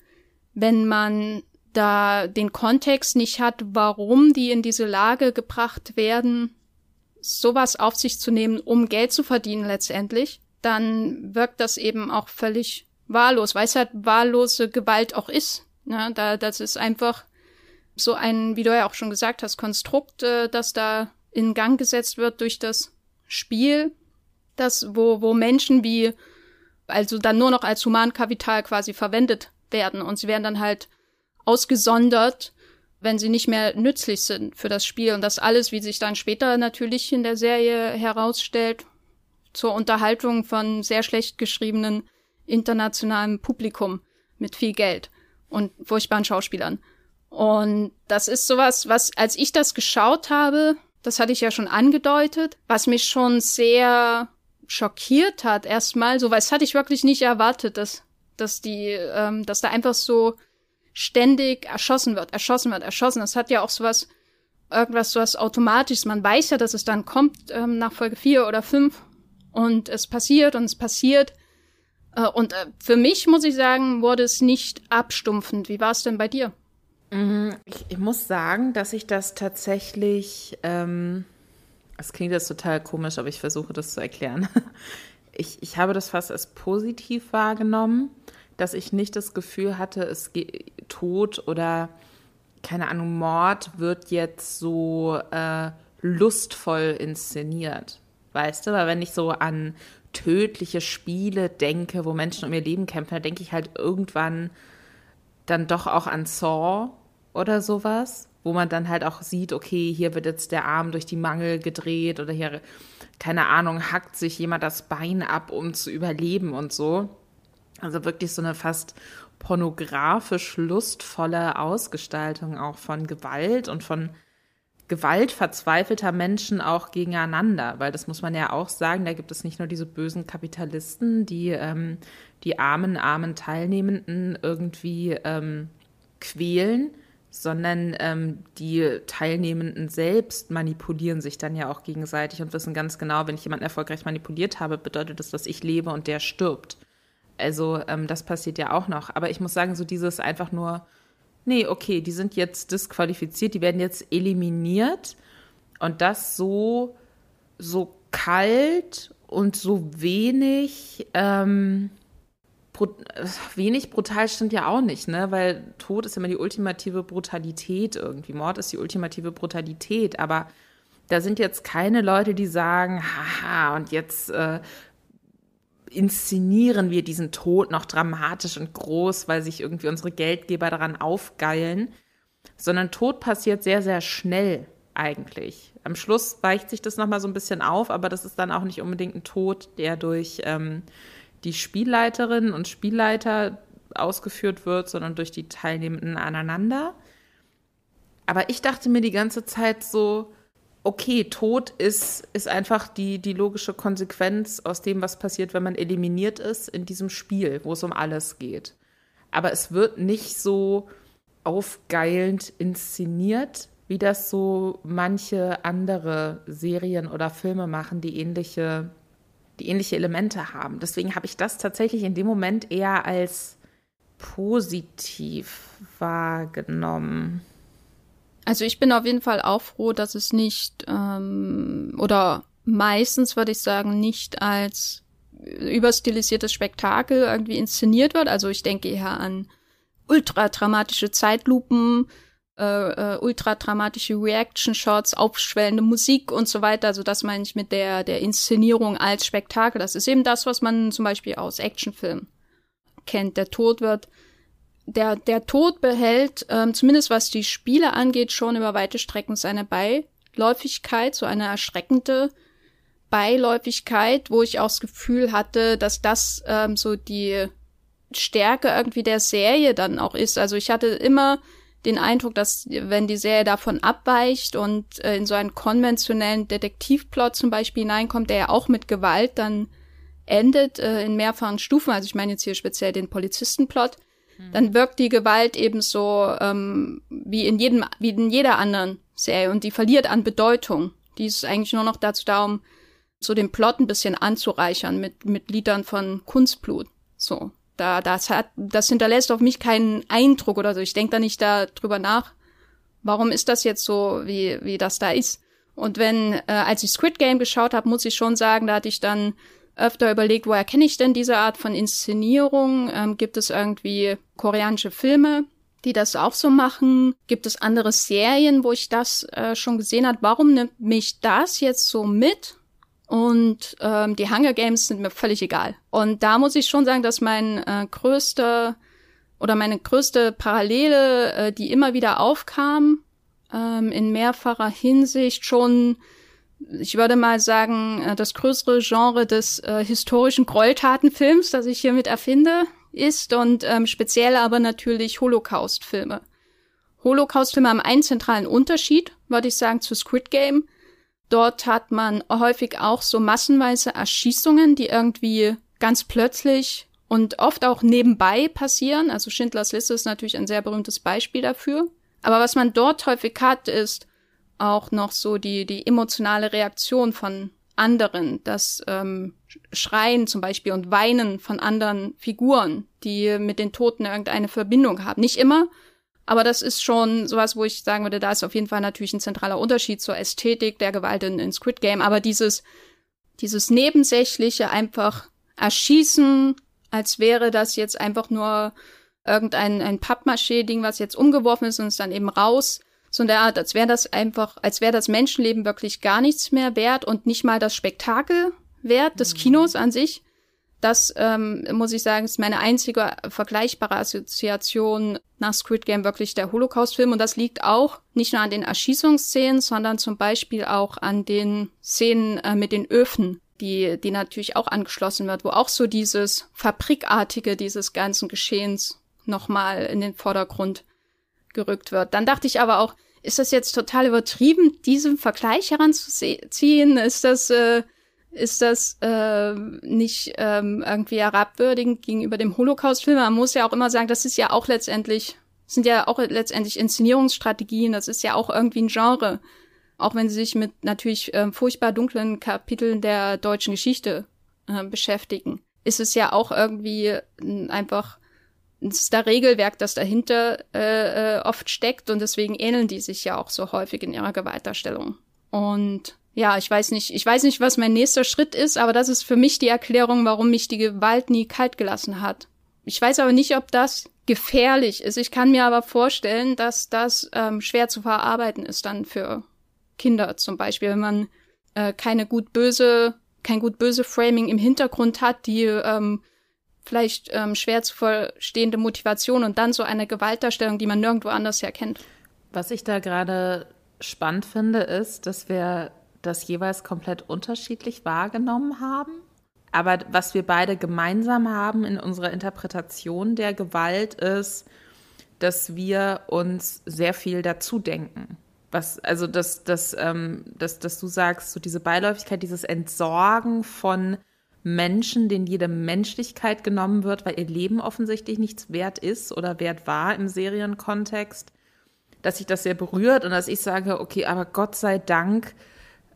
wenn man da den Kontext nicht hat, warum die in diese Lage gebracht werden, sowas auf sich zu nehmen, um Geld zu verdienen letztendlich, dann wirkt das eben auch völlig wahllos, weil es halt wahllose Gewalt auch ist. Ja, da, das ist einfach so ein, wie du ja auch schon gesagt hast, Konstrukt, äh, das da in Gang gesetzt wird durch das Spiel, das, wo, wo Menschen wie, also dann nur noch als Humankapital quasi verwendet werden und sie werden dann halt ausgesondert, wenn sie nicht mehr nützlich sind für das Spiel und das alles, wie sich dann später natürlich in der Serie herausstellt, zur Unterhaltung von sehr schlecht geschriebenen internationalem Publikum mit viel Geld und furchtbaren Schauspielern. Und das ist sowas, was, als ich das geschaut habe, Das hatte ich ja schon angedeutet, was mich schon sehr schockiert hat erstmal. So, weil es hatte ich wirklich nicht erwartet, dass, dass die, ähm, dass da einfach so ständig erschossen wird, erschossen wird, erschossen. Das hat ja auch sowas, irgendwas sowas Automatisches. Man weiß ja, dass es dann kommt ähm, nach Folge vier oder fünf und es passiert und es passiert. Äh, und äh, für mich, muss ich sagen, wurde es nicht abstumpfend. Wie war es denn bei dir? Mhm, ich, ich, muss sagen, dass ich das tatsächlich, ähm, es klingt jetzt total komisch, aber ich versuche das zu erklären. [LAUGHS] Ich, ich habe das fast als positiv wahrgenommen, dass ich nicht das Gefühl hatte, es geht Tod oder keine Ahnung, Mord wird jetzt so äh, lustvoll inszeniert. Weißt du, weil wenn ich so an tödliche Spiele denke, wo Menschen um ihr Leben kämpfen, da denke ich halt irgendwann dann doch auch an Saw oder sowas, wo man dann halt auch sieht, okay, hier wird jetzt der Arm durch die Mangel gedreht oder hier, keine Ahnung, hackt sich jemand das Bein ab, um zu überleben und so. Also wirklich so eine fast pornografisch lustvolle Ausgestaltung auch von Gewalt und von Gewalt verzweifelter Menschen auch gegeneinander, weil das muss man ja auch sagen, da gibt es nicht nur diese bösen Kapitalisten, die ähm, die armen, armen Teilnehmenden irgendwie ähm, quälen, sondern ähm, die Teilnehmenden selbst manipulieren sich dann ja auch gegenseitig und wissen ganz genau, wenn ich jemanden erfolgreich manipuliert habe, bedeutet das, dass ich lebe und der stirbt. Also ähm, das passiert ja auch noch. Aber ich muss sagen, so dieses einfach nur nee, okay, die sind jetzt disqualifiziert, die werden jetzt eliminiert und das so, so kalt und so wenig, ähm, wenig brutal stimmt ja auch nicht, ne? Weil Tod ist immer die ultimative Brutalität irgendwie. Mord ist die ultimative Brutalität, aber da sind jetzt keine Leute, die sagen, haha, und jetzt äh, inszenieren wir diesen Tod noch dramatisch und groß, weil sich irgendwie unsere Geldgeber daran aufgeilen, sondern Tod passiert sehr, sehr schnell eigentlich. Am Schluss weicht sich das nochmal so ein bisschen auf, aber das ist dann auch nicht unbedingt ein Tod, der durch ähm, die Spielleiterinnen und Spielleiter ausgeführt wird, sondern durch die Teilnehmenden aneinander. Aber ich dachte mir die ganze Zeit so, okay, Tod ist, ist einfach die, die logische Konsequenz aus dem, was passiert, wenn man eliminiert ist in diesem Spiel, wo es um alles geht. Aber es wird nicht so aufgeilend inszeniert, wie das so manche andere Serien oder Filme machen, die ähnliche, die ähnliche Elemente haben. Deswegen habe ich das tatsächlich in dem Moment eher als positiv wahrgenommen. Also ich bin auf jeden Fall auch froh, dass es nicht ähm, oder meistens würde ich sagen nicht als überstilisiertes Spektakel irgendwie inszeniert wird. Also ich denke eher an ultra dramatische Zeitlupen, äh, äh, ultra dramatische Reaction-Shots, aufschwellende Musik und so weiter. Also das meine ich mit der der Inszenierung als Spektakel. Das ist eben das, was man zum Beispiel aus Actionfilmen kennt. Der Tod wird der, der Tod behält, ähm, zumindest was die Spiele angeht, schon über weite Strecken seine Beiläufigkeit, so eine erschreckende Beiläufigkeit, wo ich auch das Gefühl hatte, dass das ähm, so die Stärke irgendwie der Serie dann auch ist. Also ich hatte immer den Eindruck, dass wenn die Serie davon abweicht und äh, in so einen konventionellen Detektivplot zum Beispiel hineinkommt, der ja auch mit Gewalt dann endet äh, in mehrfachen Stufen, also ich meine jetzt hier speziell den Polizistenplot, dann wirkt die Gewalt eben so ähm, wie in jedem, wie in jeder anderen Serie und die verliert an Bedeutung. Die ist eigentlich nur noch dazu da, um so den Plot ein bisschen anzureichern mit, mit Liedern von Kunstblut. So. Da, das hat, das hinterlässt auf mich keinen Eindruck oder so. Ich denke da nicht darüber nach, warum ist das jetzt so, wie, wie das da ist. Und wenn, äh, als ich Squid Game geschaut habe, muss ich schon sagen, da hatte ich dann öfter überlegt, woher kenne ich denn diese Art von Inszenierung? Ähm, gibt es irgendwie koreanische Filme, die das auch so machen? Gibt es andere Serien, wo ich das äh, schon gesehen habe? Warum nimmt mich das jetzt so mit? Und ähm, die Hunger Games sind mir völlig egal. Und da muss ich schon sagen, dass mein äh, größter oder meine größte Parallele, äh, die immer wieder aufkam, ähm, in mehrfacher Hinsicht schon ich würde mal sagen, äh, das größere Genre des äh, historischen Gräueltatenfilms, das ich hiermit erfinde, ist und ähm, speziell aber natürlich Holocaust-Filme. Holocaust-Filme haben einen zentralen Unterschied, würde ich sagen, zu Squid Game. Dort hat man häufig auch so massenweise Erschießungen, die irgendwie ganz plötzlich und oft auch nebenbei passieren. Also Schindlers Liste ist natürlich ein sehr berühmtes Beispiel dafür. Aber was man dort häufig hat, ist auch noch so die, die emotionale Reaktion von anderen, das ähm, Schreien zum Beispiel und Weinen von anderen Figuren, die mit den Toten irgendeine Verbindung haben. Nicht immer, aber das ist schon sowas, wo ich sagen würde, da ist auf jeden Fall natürlich ein zentraler Unterschied zur Ästhetik der Gewalt in, in Squid Game. Aber dieses, dieses Nebensächliche einfach erschießen, als wäre das jetzt einfach nur irgendein ein Pappmaché-Ding, was jetzt umgeworfen ist und ist dann eben raus. So in der Art, als wäre das einfach, als wäre das Menschenleben wirklich gar nichts mehr wert und nicht mal das Spektakel wert des mhm. Kinos an sich. Das, ähm, muss ich sagen, ist meine einzige vergleichbare Assoziation nach Squid Game wirklich der Holocaust-Film. Und das liegt auch nicht nur an den Erschießungsszenen, sondern zum Beispiel auch an den Szenen äh, mit den Öfen, die, die natürlich auch angeschlossen wird, wo auch so dieses Fabrikartige dieses ganzen Geschehens nochmal in den Vordergrund gerückt wird. Dann dachte ich aber auch, ist das jetzt total übertrieben, diesen Vergleich heranzuziehen? Ist das, äh, ist das äh, nicht ähm, irgendwie herabwürdigend gegenüber dem Holocaust-Film? Man muss ja auch immer sagen, das ist ja auch letztendlich, sind ja auch letztendlich Inszenierungsstrategien, das ist ja auch irgendwie ein Genre. Auch wenn sie sich mit natürlich äh, furchtbar dunklen Kapiteln der deutschen Geschichte äh, beschäftigen, ist es ja auch irgendwie äh, einfach Regelwerk, das dahinter äh, äh, oft steckt und deswegen ähneln die sich ja auch so häufig in ihrer Gewaltdarstellung. Und ja, ich weiß nicht, ich weiß nicht, was mein nächster Schritt ist, aber das ist für mich die Erklärung, warum mich die Gewalt nie kalt gelassen hat. Ich weiß aber nicht, ob das gefährlich ist. Ich kann mir aber vorstellen, dass das ähm, schwer zu verarbeiten ist dann für Kinder zum Beispiel, wenn man äh, keine gut böse, kein gut böse Framing im Hintergrund hat, die ähm, vielleicht ähm, schwer zu verstehende Motivation und dann so eine Gewaltdarstellung, die man nirgendwo anders herkennt. Was ich da gerade spannend finde, ist, dass wir das jeweils komplett unterschiedlich wahrgenommen haben. Aber was wir beide gemeinsam haben in unserer Interpretation der Gewalt ist, dass wir uns sehr viel dazu denken. Was, also, dass, dass, ähm, dass, dass du sagst, so diese Beiläufigkeit, dieses Entsorgen von Menschen, denen jede Menschlichkeit genommen wird, weil ihr Leben offensichtlich nichts wert ist oder wert war im Serienkontext, dass sich das sehr berührt und dass ich sage, okay, aber Gott sei Dank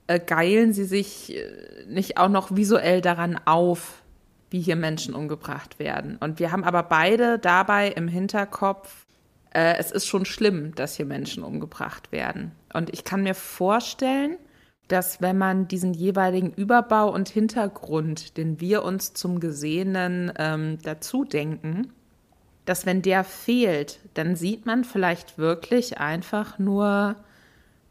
äh, geilen sie sich äh, nicht auch noch visuell daran auf, wie hier Menschen umgebracht werden. Und wir haben aber beide dabei im Hinterkopf, äh, es ist schon schlimm, dass hier Menschen umgebracht werden. Und ich kann mir vorstellen, dass wenn man diesen jeweiligen Überbau und Hintergrund, den wir uns zum Gesehenen ähm, dazu denken, dass wenn der fehlt, dann sieht man vielleicht wirklich einfach nur,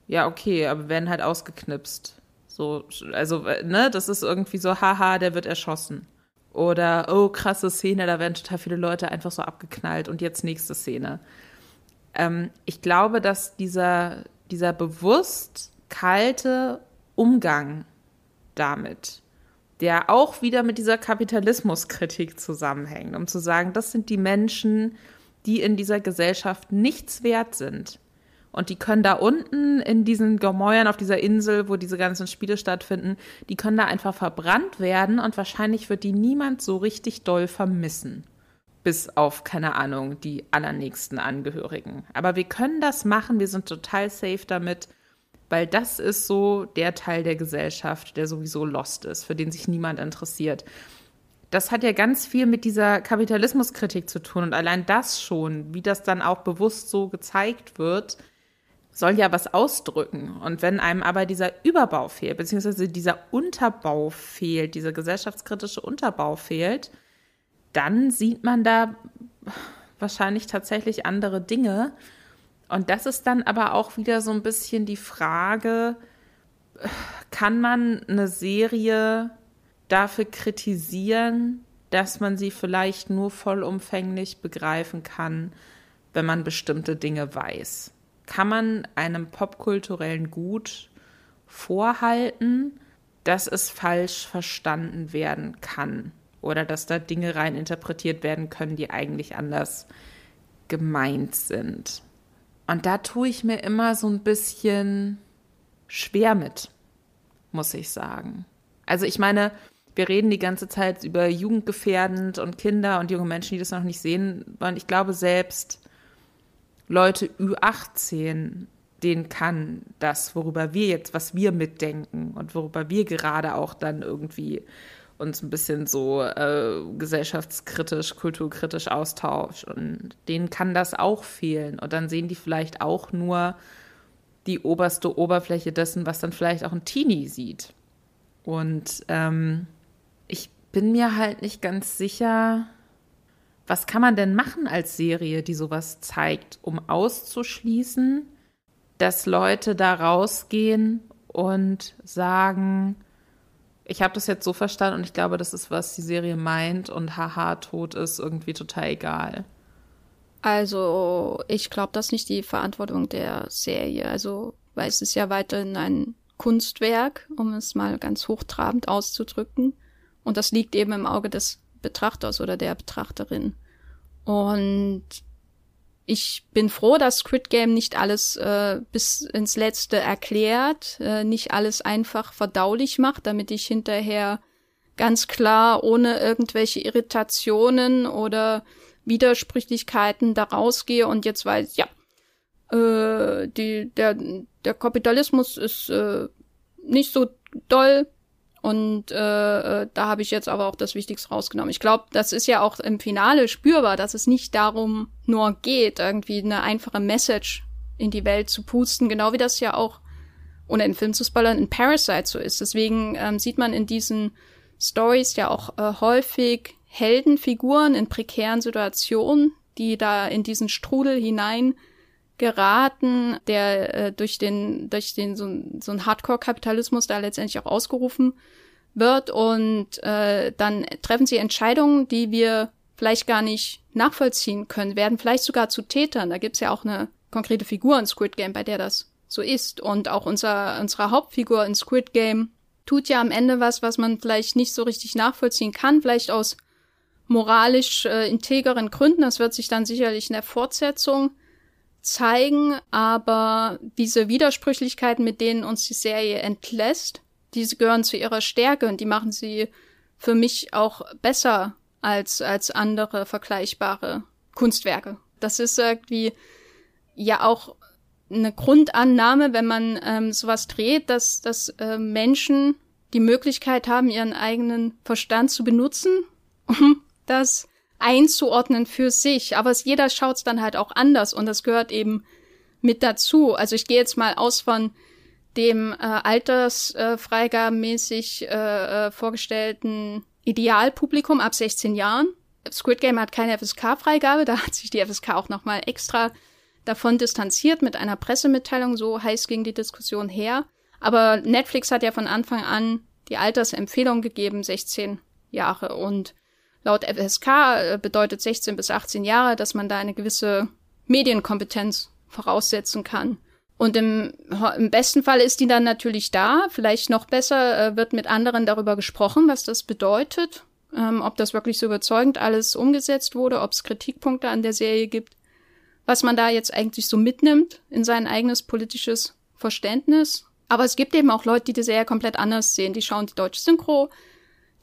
ja, okay, aber werden halt ausgeknipst. So, also, ne, das ist irgendwie so, haha, der wird erschossen. Oder, oh, krasse Szene, da werden total viele Leute einfach so abgeknallt und jetzt nächste Szene. Ähm, ich glaube, dass dieser, dieser bewusst kalte Umgang damit, der auch wieder mit dieser Kapitalismuskritik zusammenhängt, um zu sagen, das sind die Menschen, die in dieser Gesellschaft nichts wert sind. Und die können da unten in diesen Gemäuern auf dieser Insel, wo diese ganzen Spiele stattfinden, die können da einfach verbrannt werden und wahrscheinlich wird die niemand so richtig doll vermissen. Bis auf, keine Ahnung, die allernächsten Angehörigen. Aber wir können das machen, wir sind total safe damit weil das ist so der Teil der Gesellschaft, der sowieso lost ist, für den sich niemand interessiert. Das hat ja ganz viel mit dieser Kapitalismuskritik zu tun und allein das schon, wie das dann auch bewusst so gezeigt wird, soll ja was ausdrücken. Und wenn einem aber dieser Überbau fehlt, beziehungsweise dieser Unterbau fehlt, dieser gesellschaftskritische Unterbau fehlt, dann sieht man da wahrscheinlich tatsächlich andere Dinge. Und das ist dann aber auch wieder so ein bisschen die Frage, kann man eine Serie dafür kritisieren, dass man sie vielleicht nur vollumfänglich begreifen kann, wenn man bestimmte Dinge weiß? Kann man einem popkulturellen Gut vorhalten, dass es falsch verstanden werden kann oder dass da Dinge rein interpretiert werden können, die eigentlich anders gemeint sind? Und da tue ich mir immer so ein bisschen schwer mit. muss ich sagen. Also ich meine, wir reden die ganze Zeit über jugendgefährdend und Kinder und junge Menschen, die das noch nicht sehen wollen. Ich glaube, selbst Leute Ü18, denen kann das, worüber wir jetzt, was wir mitdenken und worüber wir gerade auch dann irgendwie uns ein bisschen so äh, gesellschaftskritisch, kulturkritisch austauschen. Und denen kann das auch fehlen. Und dann sehen die vielleicht auch nur die oberste Oberfläche dessen, was dann vielleicht auch ein Teenie sieht. Und ähm, ich bin mir halt nicht ganz sicher, was kann man denn machen als Serie, die sowas zeigt, um auszuschließen, dass Leute da rausgehen und sagen, ich habe das jetzt so verstanden und ich glaube, das ist, was die Serie meint und haha, tot ist irgendwie total egal. Also, ich glaube, das ist nicht die Verantwortung der Serie. Also, weil es ist ja weiterhin ein Kunstwerk, um es mal ganz hochtrabend auszudrücken. Und das liegt eben im Auge des Betrachters oder der Betrachterin. Und ich bin froh, dass Squid Game nicht alles äh, bis ins Letzte erklärt, äh, nicht alles einfach verdaulich macht, damit ich hinterher ganz klar ohne irgendwelche Irritationen oder Widersprüchlichkeiten da rausgehe. Und jetzt weiß, ja, äh, die, der, der Kapitalismus ist äh, nicht so doll, und äh, äh, da habe ich jetzt aber auch das Wichtigste rausgenommen. Ich glaube, das ist ja auch im Finale spürbar, dass es nicht darum nur geht, irgendwie eine einfache Message in die Welt zu pusten, genau wie das ja auch, ohne den Film zu spoilern, in Parasite so ist. Deswegen ähm, sieht man in diesen Stories ja auch äh, häufig Heldenfiguren in prekären Situationen, die da in diesen Strudel hinein geraten, der äh, durch den, durch den so, so ein Hardcore-Kapitalismus da letztendlich auch ausgerufen wird. Und äh, dann treffen sie Entscheidungen, die wir vielleicht gar nicht nachvollziehen können, werden vielleicht sogar zu Tätern. Da gibt's ja auch eine konkrete Figur in Squid Game, bei der das so ist. Und auch unser, unsere Hauptfigur in Squid Game tut ja am Ende was, was man vielleicht nicht so richtig nachvollziehen kann, vielleicht aus moralisch äh, integeren Gründen. Das wird sich dann sicherlich in der Fortsetzung zeigen, aber diese Widersprüchlichkeiten, mit denen uns die Serie entlässt, diese gehören zu ihrer Stärke und die machen sie für mich auch besser als, als andere vergleichbare Kunstwerke. Das ist irgendwie ja auch eine Grundannahme, wenn man ähm, sowas dreht, dass, dass äh, Menschen die Möglichkeit haben, ihren eigenen Verstand zu benutzen, [LAUGHS] um das einzuordnen für sich. Aber es, jeder schaut es dann halt auch anders und das gehört eben mit dazu. Also ich gehe jetzt mal aus von dem äh, altersfreigabenmäßig äh, äh, vorgestellten Idealpublikum ab 16 Jahren. Squid Game hat keine FSK-Freigabe, da hat sich die FSK auch nochmal extra davon distanziert mit einer Pressemitteilung, so heiß ging die Diskussion her. Aber Netflix hat ja von Anfang an die Altersempfehlung gegeben, 16 Jahre. Und Laut FSK äh, bedeutet 16 bis 18 Jahre, dass man da eine gewisse Medienkompetenz voraussetzen kann. Und im, im besten Fall ist die dann natürlich da. Vielleicht noch besser äh, wird mit anderen darüber gesprochen, was das bedeutet, ähm, ob das wirklich so überzeugend alles umgesetzt wurde, ob es Kritikpunkte an der Serie gibt, was man da jetzt eigentlich so mitnimmt in sein eigenes politisches Verständnis. Aber es gibt eben auch Leute, die die Serie komplett anders sehen. Die schauen die deutsche Synchro,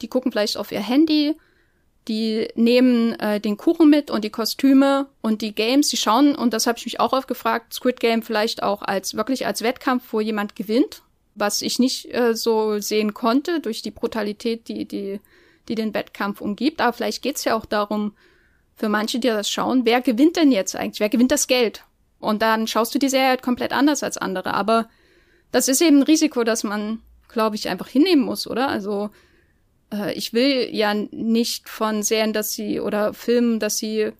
die gucken vielleicht auf ihr Handy die nehmen äh, den Kuchen mit und die Kostüme und die Games, die schauen, und das habe ich mich auch oft gefragt, Squid Game vielleicht auch als wirklich als Wettkampf, wo jemand gewinnt, was ich nicht äh, so sehen konnte durch die Brutalität, die, die, die den Wettkampf umgibt. Aber vielleicht geht's ja auch darum, für manche, die das schauen, wer gewinnt denn jetzt eigentlich? Wer gewinnt das Geld? Und dann schaust du die Serie halt komplett anders als andere. Aber das ist eben ein Risiko, das man, glaube ich, einfach hinnehmen muss, oder? Also äh, ich will ja nicht von Serien, dass sie oder Filmen, dass sie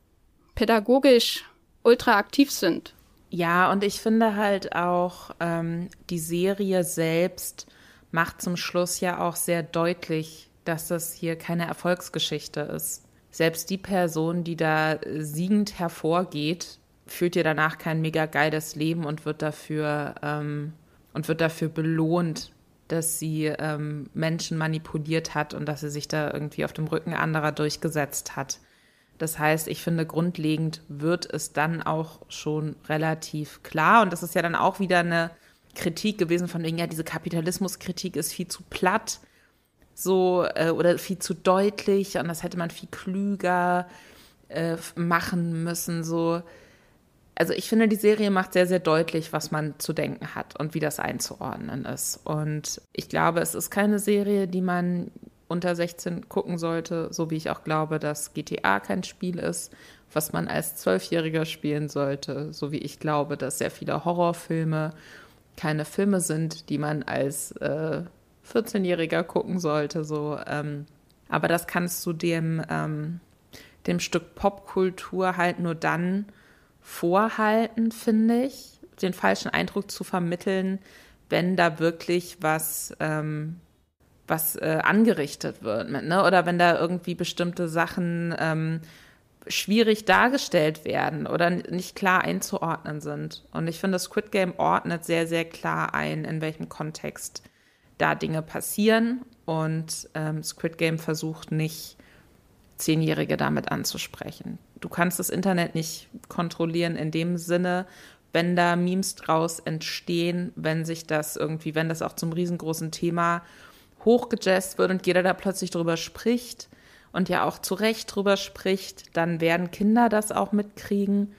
pädagogisch ultra aktiv sind. Ja, und ich finde halt auch, ähm, die Serie selbst macht zum Schluss ja auch sehr deutlich, dass das hier keine Erfolgsgeschichte ist. Selbst die Person, die da siegend hervorgeht, führt ja danach kein mega geiles Leben und wird dafür ähm, und wird dafür belohnt, dass sie ähm, Menschen manipuliert hat und dass sie sich da irgendwie auf dem Rücken anderer durchgesetzt hat. Das heißt, ich finde, grundlegend wird es dann auch schon relativ klar. Und das ist ja dann auch wieder eine Kritik gewesen von wegen, ja, diese Kapitalismuskritik ist viel zu platt, so, äh, oder viel zu deutlich und das hätte man viel klüger äh, machen müssen, so. Also ich finde, die Serie macht sehr, sehr deutlich, was man zu denken hat und wie das einzuordnen ist. Und ich glaube, es ist keine Serie, die man unter 16 gucken sollte, so wie ich auch glaube, dass GTA kein Spiel ist, was man als Zwölfjähriger spielen sollte, so wie ich glaube, dass sehr viele Horrorfilme keine Filme sind, die man als äh, 14-Jähriger gucken sollte. So, ähm, aber das kannst du dem, ähm, dem Stück Popkultur halt nur dann vorhalten, finde ich, den falschen Eindruck zu vermitteln, wenn da wirklich was ähm, was äh, angerichtet wird, mit, ne? Oder wenn da irgendwie bestimmte Sachen ähm, schwierig dargestellt werden oder nicht klar einzuordnen sind. Und ich finde, Squid Game ordnet sehr, sehr klar ein, in welchem Kontext da Dinge passieren. Und ähm, Squid Game versucht nicht, Zehnjährige damit anzusprechen. Du kannst das Internet nicht kontrollieren in dem Sinne, wenn da Memes draus entstehen, wenn sich das irgendwie, wenn das auch zum riesengroßen Thema hochgejazzt wird und jeder da plötzlich drüber spricht und ja auch zu Recht drüber spricht, dann werden Kinder das auch mitkriegen.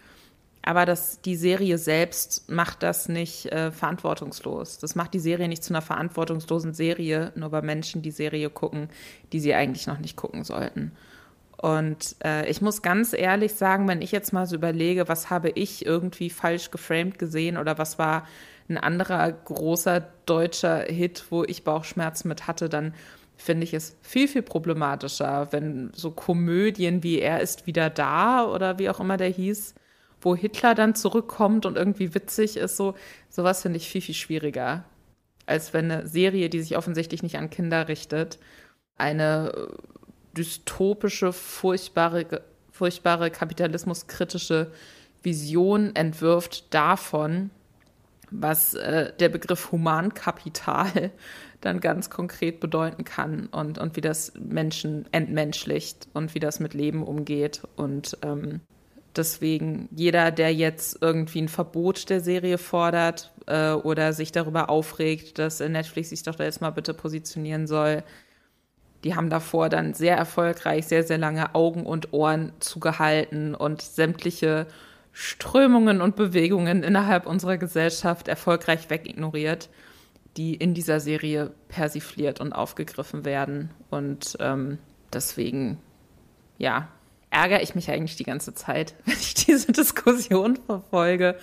Aber das, die Serie selbst macht das nicht äh, verantwortungslos. Das macht die Serie nicht zu einer verantwortungslosen Serie, nur bei Menschen die Serie gucken, die sie eigentlich noch nicht gucken sollten. Und äh, ich muss ganz ehrlich sagen, wenn ich jetzt mal so überlege, was habe ich irgendwie falsch geframed gesehen oder was war ein anderer großer deutscher Hit, wo ich Bauchschmerzen mit hatte, dann finde ich es viel, viel problematischer, wenn so Komödien wie Er ist wieder da oder wie auch immer der hieß, wo Hitler dann zurückkommt und irgendwie witzig ist, so sowas finde ich viel, viel schwieriger, als wenn eine Serie, die sich offensichtlich nicht an Kinder richtet, eine äh, dystopische, furchtbare, furchtbare kapitalismuskritische Vision entwirft davon, was äh, der Begriff Humankapital [LAUGHS] dann ganz konkret bedeuten kann und, und wie das Menschen entmenschlicht und wie das mit Leben umgeht. Und ähm, deswegen jeder, der jetzt irgendwie ein Verbot der Serie fordert äh, oder sich darüber aufregt, dass Netflix sich doch da jetzt mal bitte positionieren soll, die haben davor dann sehr erfolgreich sehr, sehr lange Augen und Ohren zugehalten und sämtliche Strömungen und Bewegungen innerhalb unserer Gesellschaft erfolgreich wegignoriert, die in dieser Serie persifliert und aufgegriffen werden. Und ähm, deswegen, ja, ärgere ich mich eigentlich die ganze Zeit, [LAUGHS] wenn ich diese Diskussion verfolge.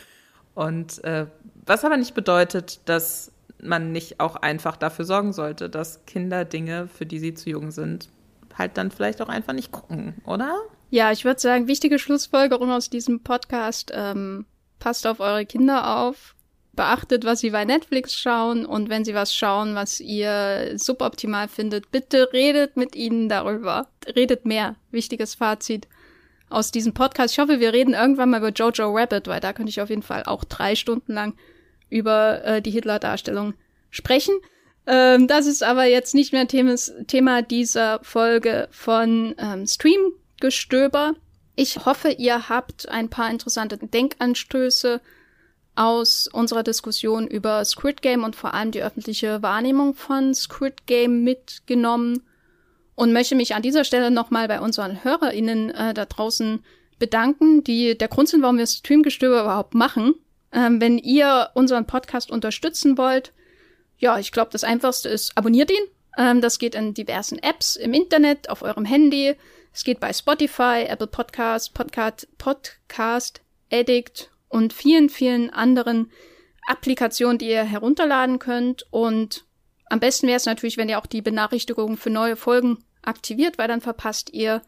Und äh, was aber nicht bedeutet, dass man nicht auch einfach dafür sorgen sollte, dass Kinder Dinge, für die sie zu jung sind, halt dann vielleicht auch einfach nicht gucken, oder? Ja, ich würde sagen, wichtige Schlussfolgerung aus diesem Podcast. Ähm, passt auf eure Kinder auf, beachtet, was sie bei Netflix schauen und wenn sie was schauen, was ihr suboptimal findet, bitte redet mit ihnen darüber. Redet mehr. Wichtiges Fazit aus diesem Podcast. Ich hoffe, wir reden irgendwann mal über Jojo Rabbit, weil da könnte ich auf jeden Fall auch drei Stunden lang über äh, die Hitler-Darstellung sprechen. Ähm, das ist aber jetzt nicht mehr Themes, Thema dieser Folge von ähm, Stream Gestöber. Ich hoffe, ihr habt ein paar interessante Denkanstöße aus unserer Diskussion über Squid Game und vor allem die öffentliche Wahrnehmung von Squid Game mitgenommen und möchte mich an dieser Stelle nochmal bei unseren HörerInnen äh, da draußen bedanken, die der Grund sind, warum wir Streamgestöber überhaupt machen. Ähm, wenn ihr unseren Podcast unterstützen wollt, ja, ich glaube, das einfachste ist, abonniert ihn. Ähm, das geht in diversen Apps im Internet, auf eurem Handy. Es geht bei Spotify, Apple Podcast, Podcast, Podcast Addict und vielen, vielen anderen Applikationen, die ihr herunterladen könnt. Und am besten wäre es natürlich, wenn ihr auch die Benachrichtigungen für neue Folgen aktiviert, weil dann verpasst ihr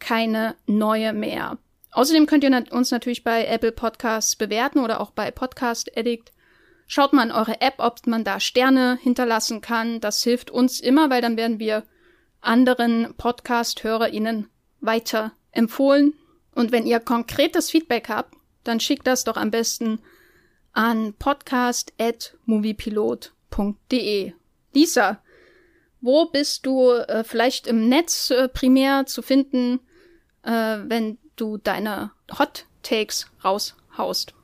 keine neue mehr. Außerdem könnt ihr uns natürlich bei Apple Podcasts bewerten oder auch bei Podcast Addict. Schaut mal in eure App, ob man da Sterne hinterlassen kann. Das hilft uns immer, weil dann werden wir anderen Podcast-HörerInnen weiter empfohlen. Und wenn ihr konkretes Feedback habt, dann schickt das doch am besten an podcast.moviepilot.de. Lisa, wo bist du äh, vielleicht im Netz äh, primär zu finden, äh, wenn du deine Hot Takes raushaust?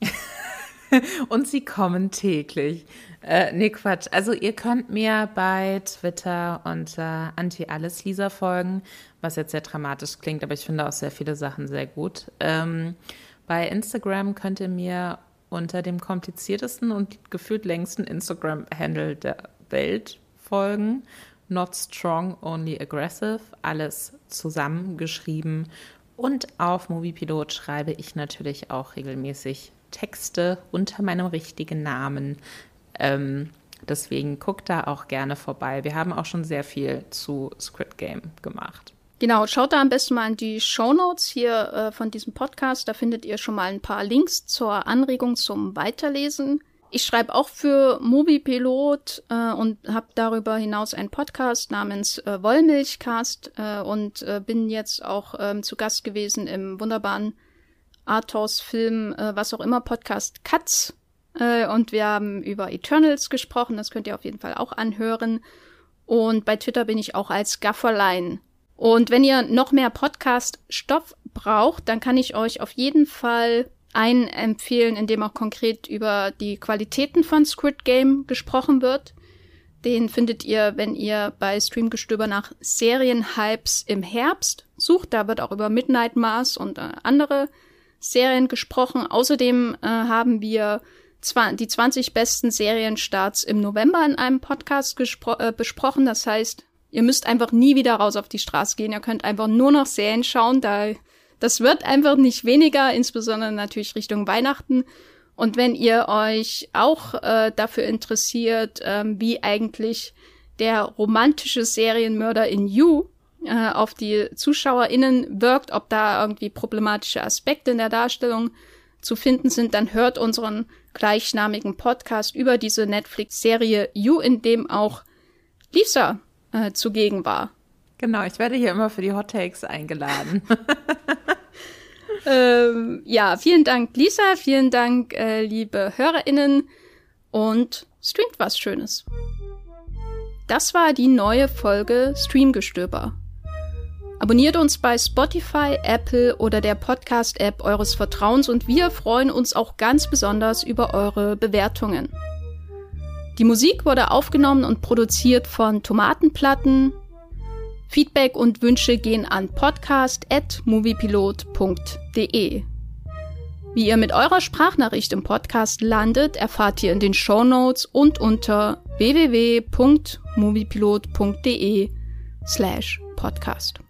[LAUGHS] und sie kommen täglich. Äh, nee, Quatsch. Also ihr könnt mir bei Twitter unter Anti-Alles-Lisa folgen, was jetzt sehr dramatisch klingt, aber ich finde auch sehr viele Sachen sehr gut. Ähm, bei Instagram könnt ihr mir unter dem kompliziertesten und gefühlt längsten Instagram-Handle der Welt folgen. Not strong, only aggressive. Alles zusammengeschrieben. Und auf Moviepilot schreibe ich natürlich auch regelmäßig Texte unter meinem richtigen Namen. Ähm, deswegen guckt da auch gerne vorbei. Wir haben auch schon sehr viel zu Squid Game gemacht. Genau, schaut da am besten mal in die Show Notes hier äh, von diesem Podcast. Da findet ihr schon mal ein paar Links zur Anregung zum Weiterlesen. Ich schreibe auch für Moviepilot äh, und habe darüber hinaus einen Podcast namens äh, Wollmilchcast äh, und äh, bin jetzt auch ähm, zu Gast gewesen im wunderbaren Arthouse-Film, äh, was auch immer, Podcast Katz. Äh, und wir haben über Eternals gesprochen, das könnt ihr auf jeden Fall auch anhören. Und bei Twitter bin ich auch als Gafferlein und wenn ihr noch mehr Podcast-Stoff braucht, dann kann ich euch auf jeden Fall einen empfehlen, in dem auch konkret über die Qualitäten von Squid Game gesprochen wird. Den findet ihr, wenn ihr bei Streamgestöber nach Serienhypes im Herbst sucht. Da wird auch über Midnight Mars und äh, andere Serien gesprochen. Außerdem äh, haben wir die 20 besten Serienstarts im November in einem Podcast äh, besprochen. Das heißt, Ihr müsst einfach nie wieder raus auf die Straße gehen. Ihr könnt einfach nur noch Serien schauen. Da, das wird einfach nicht weniger, insbesondere natürlich Richtung Weihnachten. Und wenn ihr euch auch äh, dafür interessiert, ähm, wie eigentlich der romantische Serienmörder in You äh, auf die ZuschauerInnen wirkt, ob da irgendwie problematische Aspekte in der Darstellung zu finden sind, dann hört unseren gleichnamigen Podcast über diese Netflix-Serie You, in dem auch Lisa äh, zugegen war. Genau, ich werde hier immer für die Hot Takes eingeladen. [LAUGHS] [LAUGHS] ähm, ja, vielen Dank, Lisa. Vielen Dank, äh, liebe HörerInnen. Und streamt was Schönes. Das war die neue Folge Streamgestöber. Abonniert uns bei Spotify, Apple oder der Podcast-App eures Vertrauens und wir freuen uns auch ganz besonders über eure Bewertungen. Die Musik wurde aufgenommen und produziert von Tomatenplatten. Feedback und Wünsche gehen an podcast.moviepilot.de. Wie ihr mit eurer Sprachnachricht im Podcast landet, erfahrt ihr in den Show Notes und unter www.moviepilot.de slash podcast.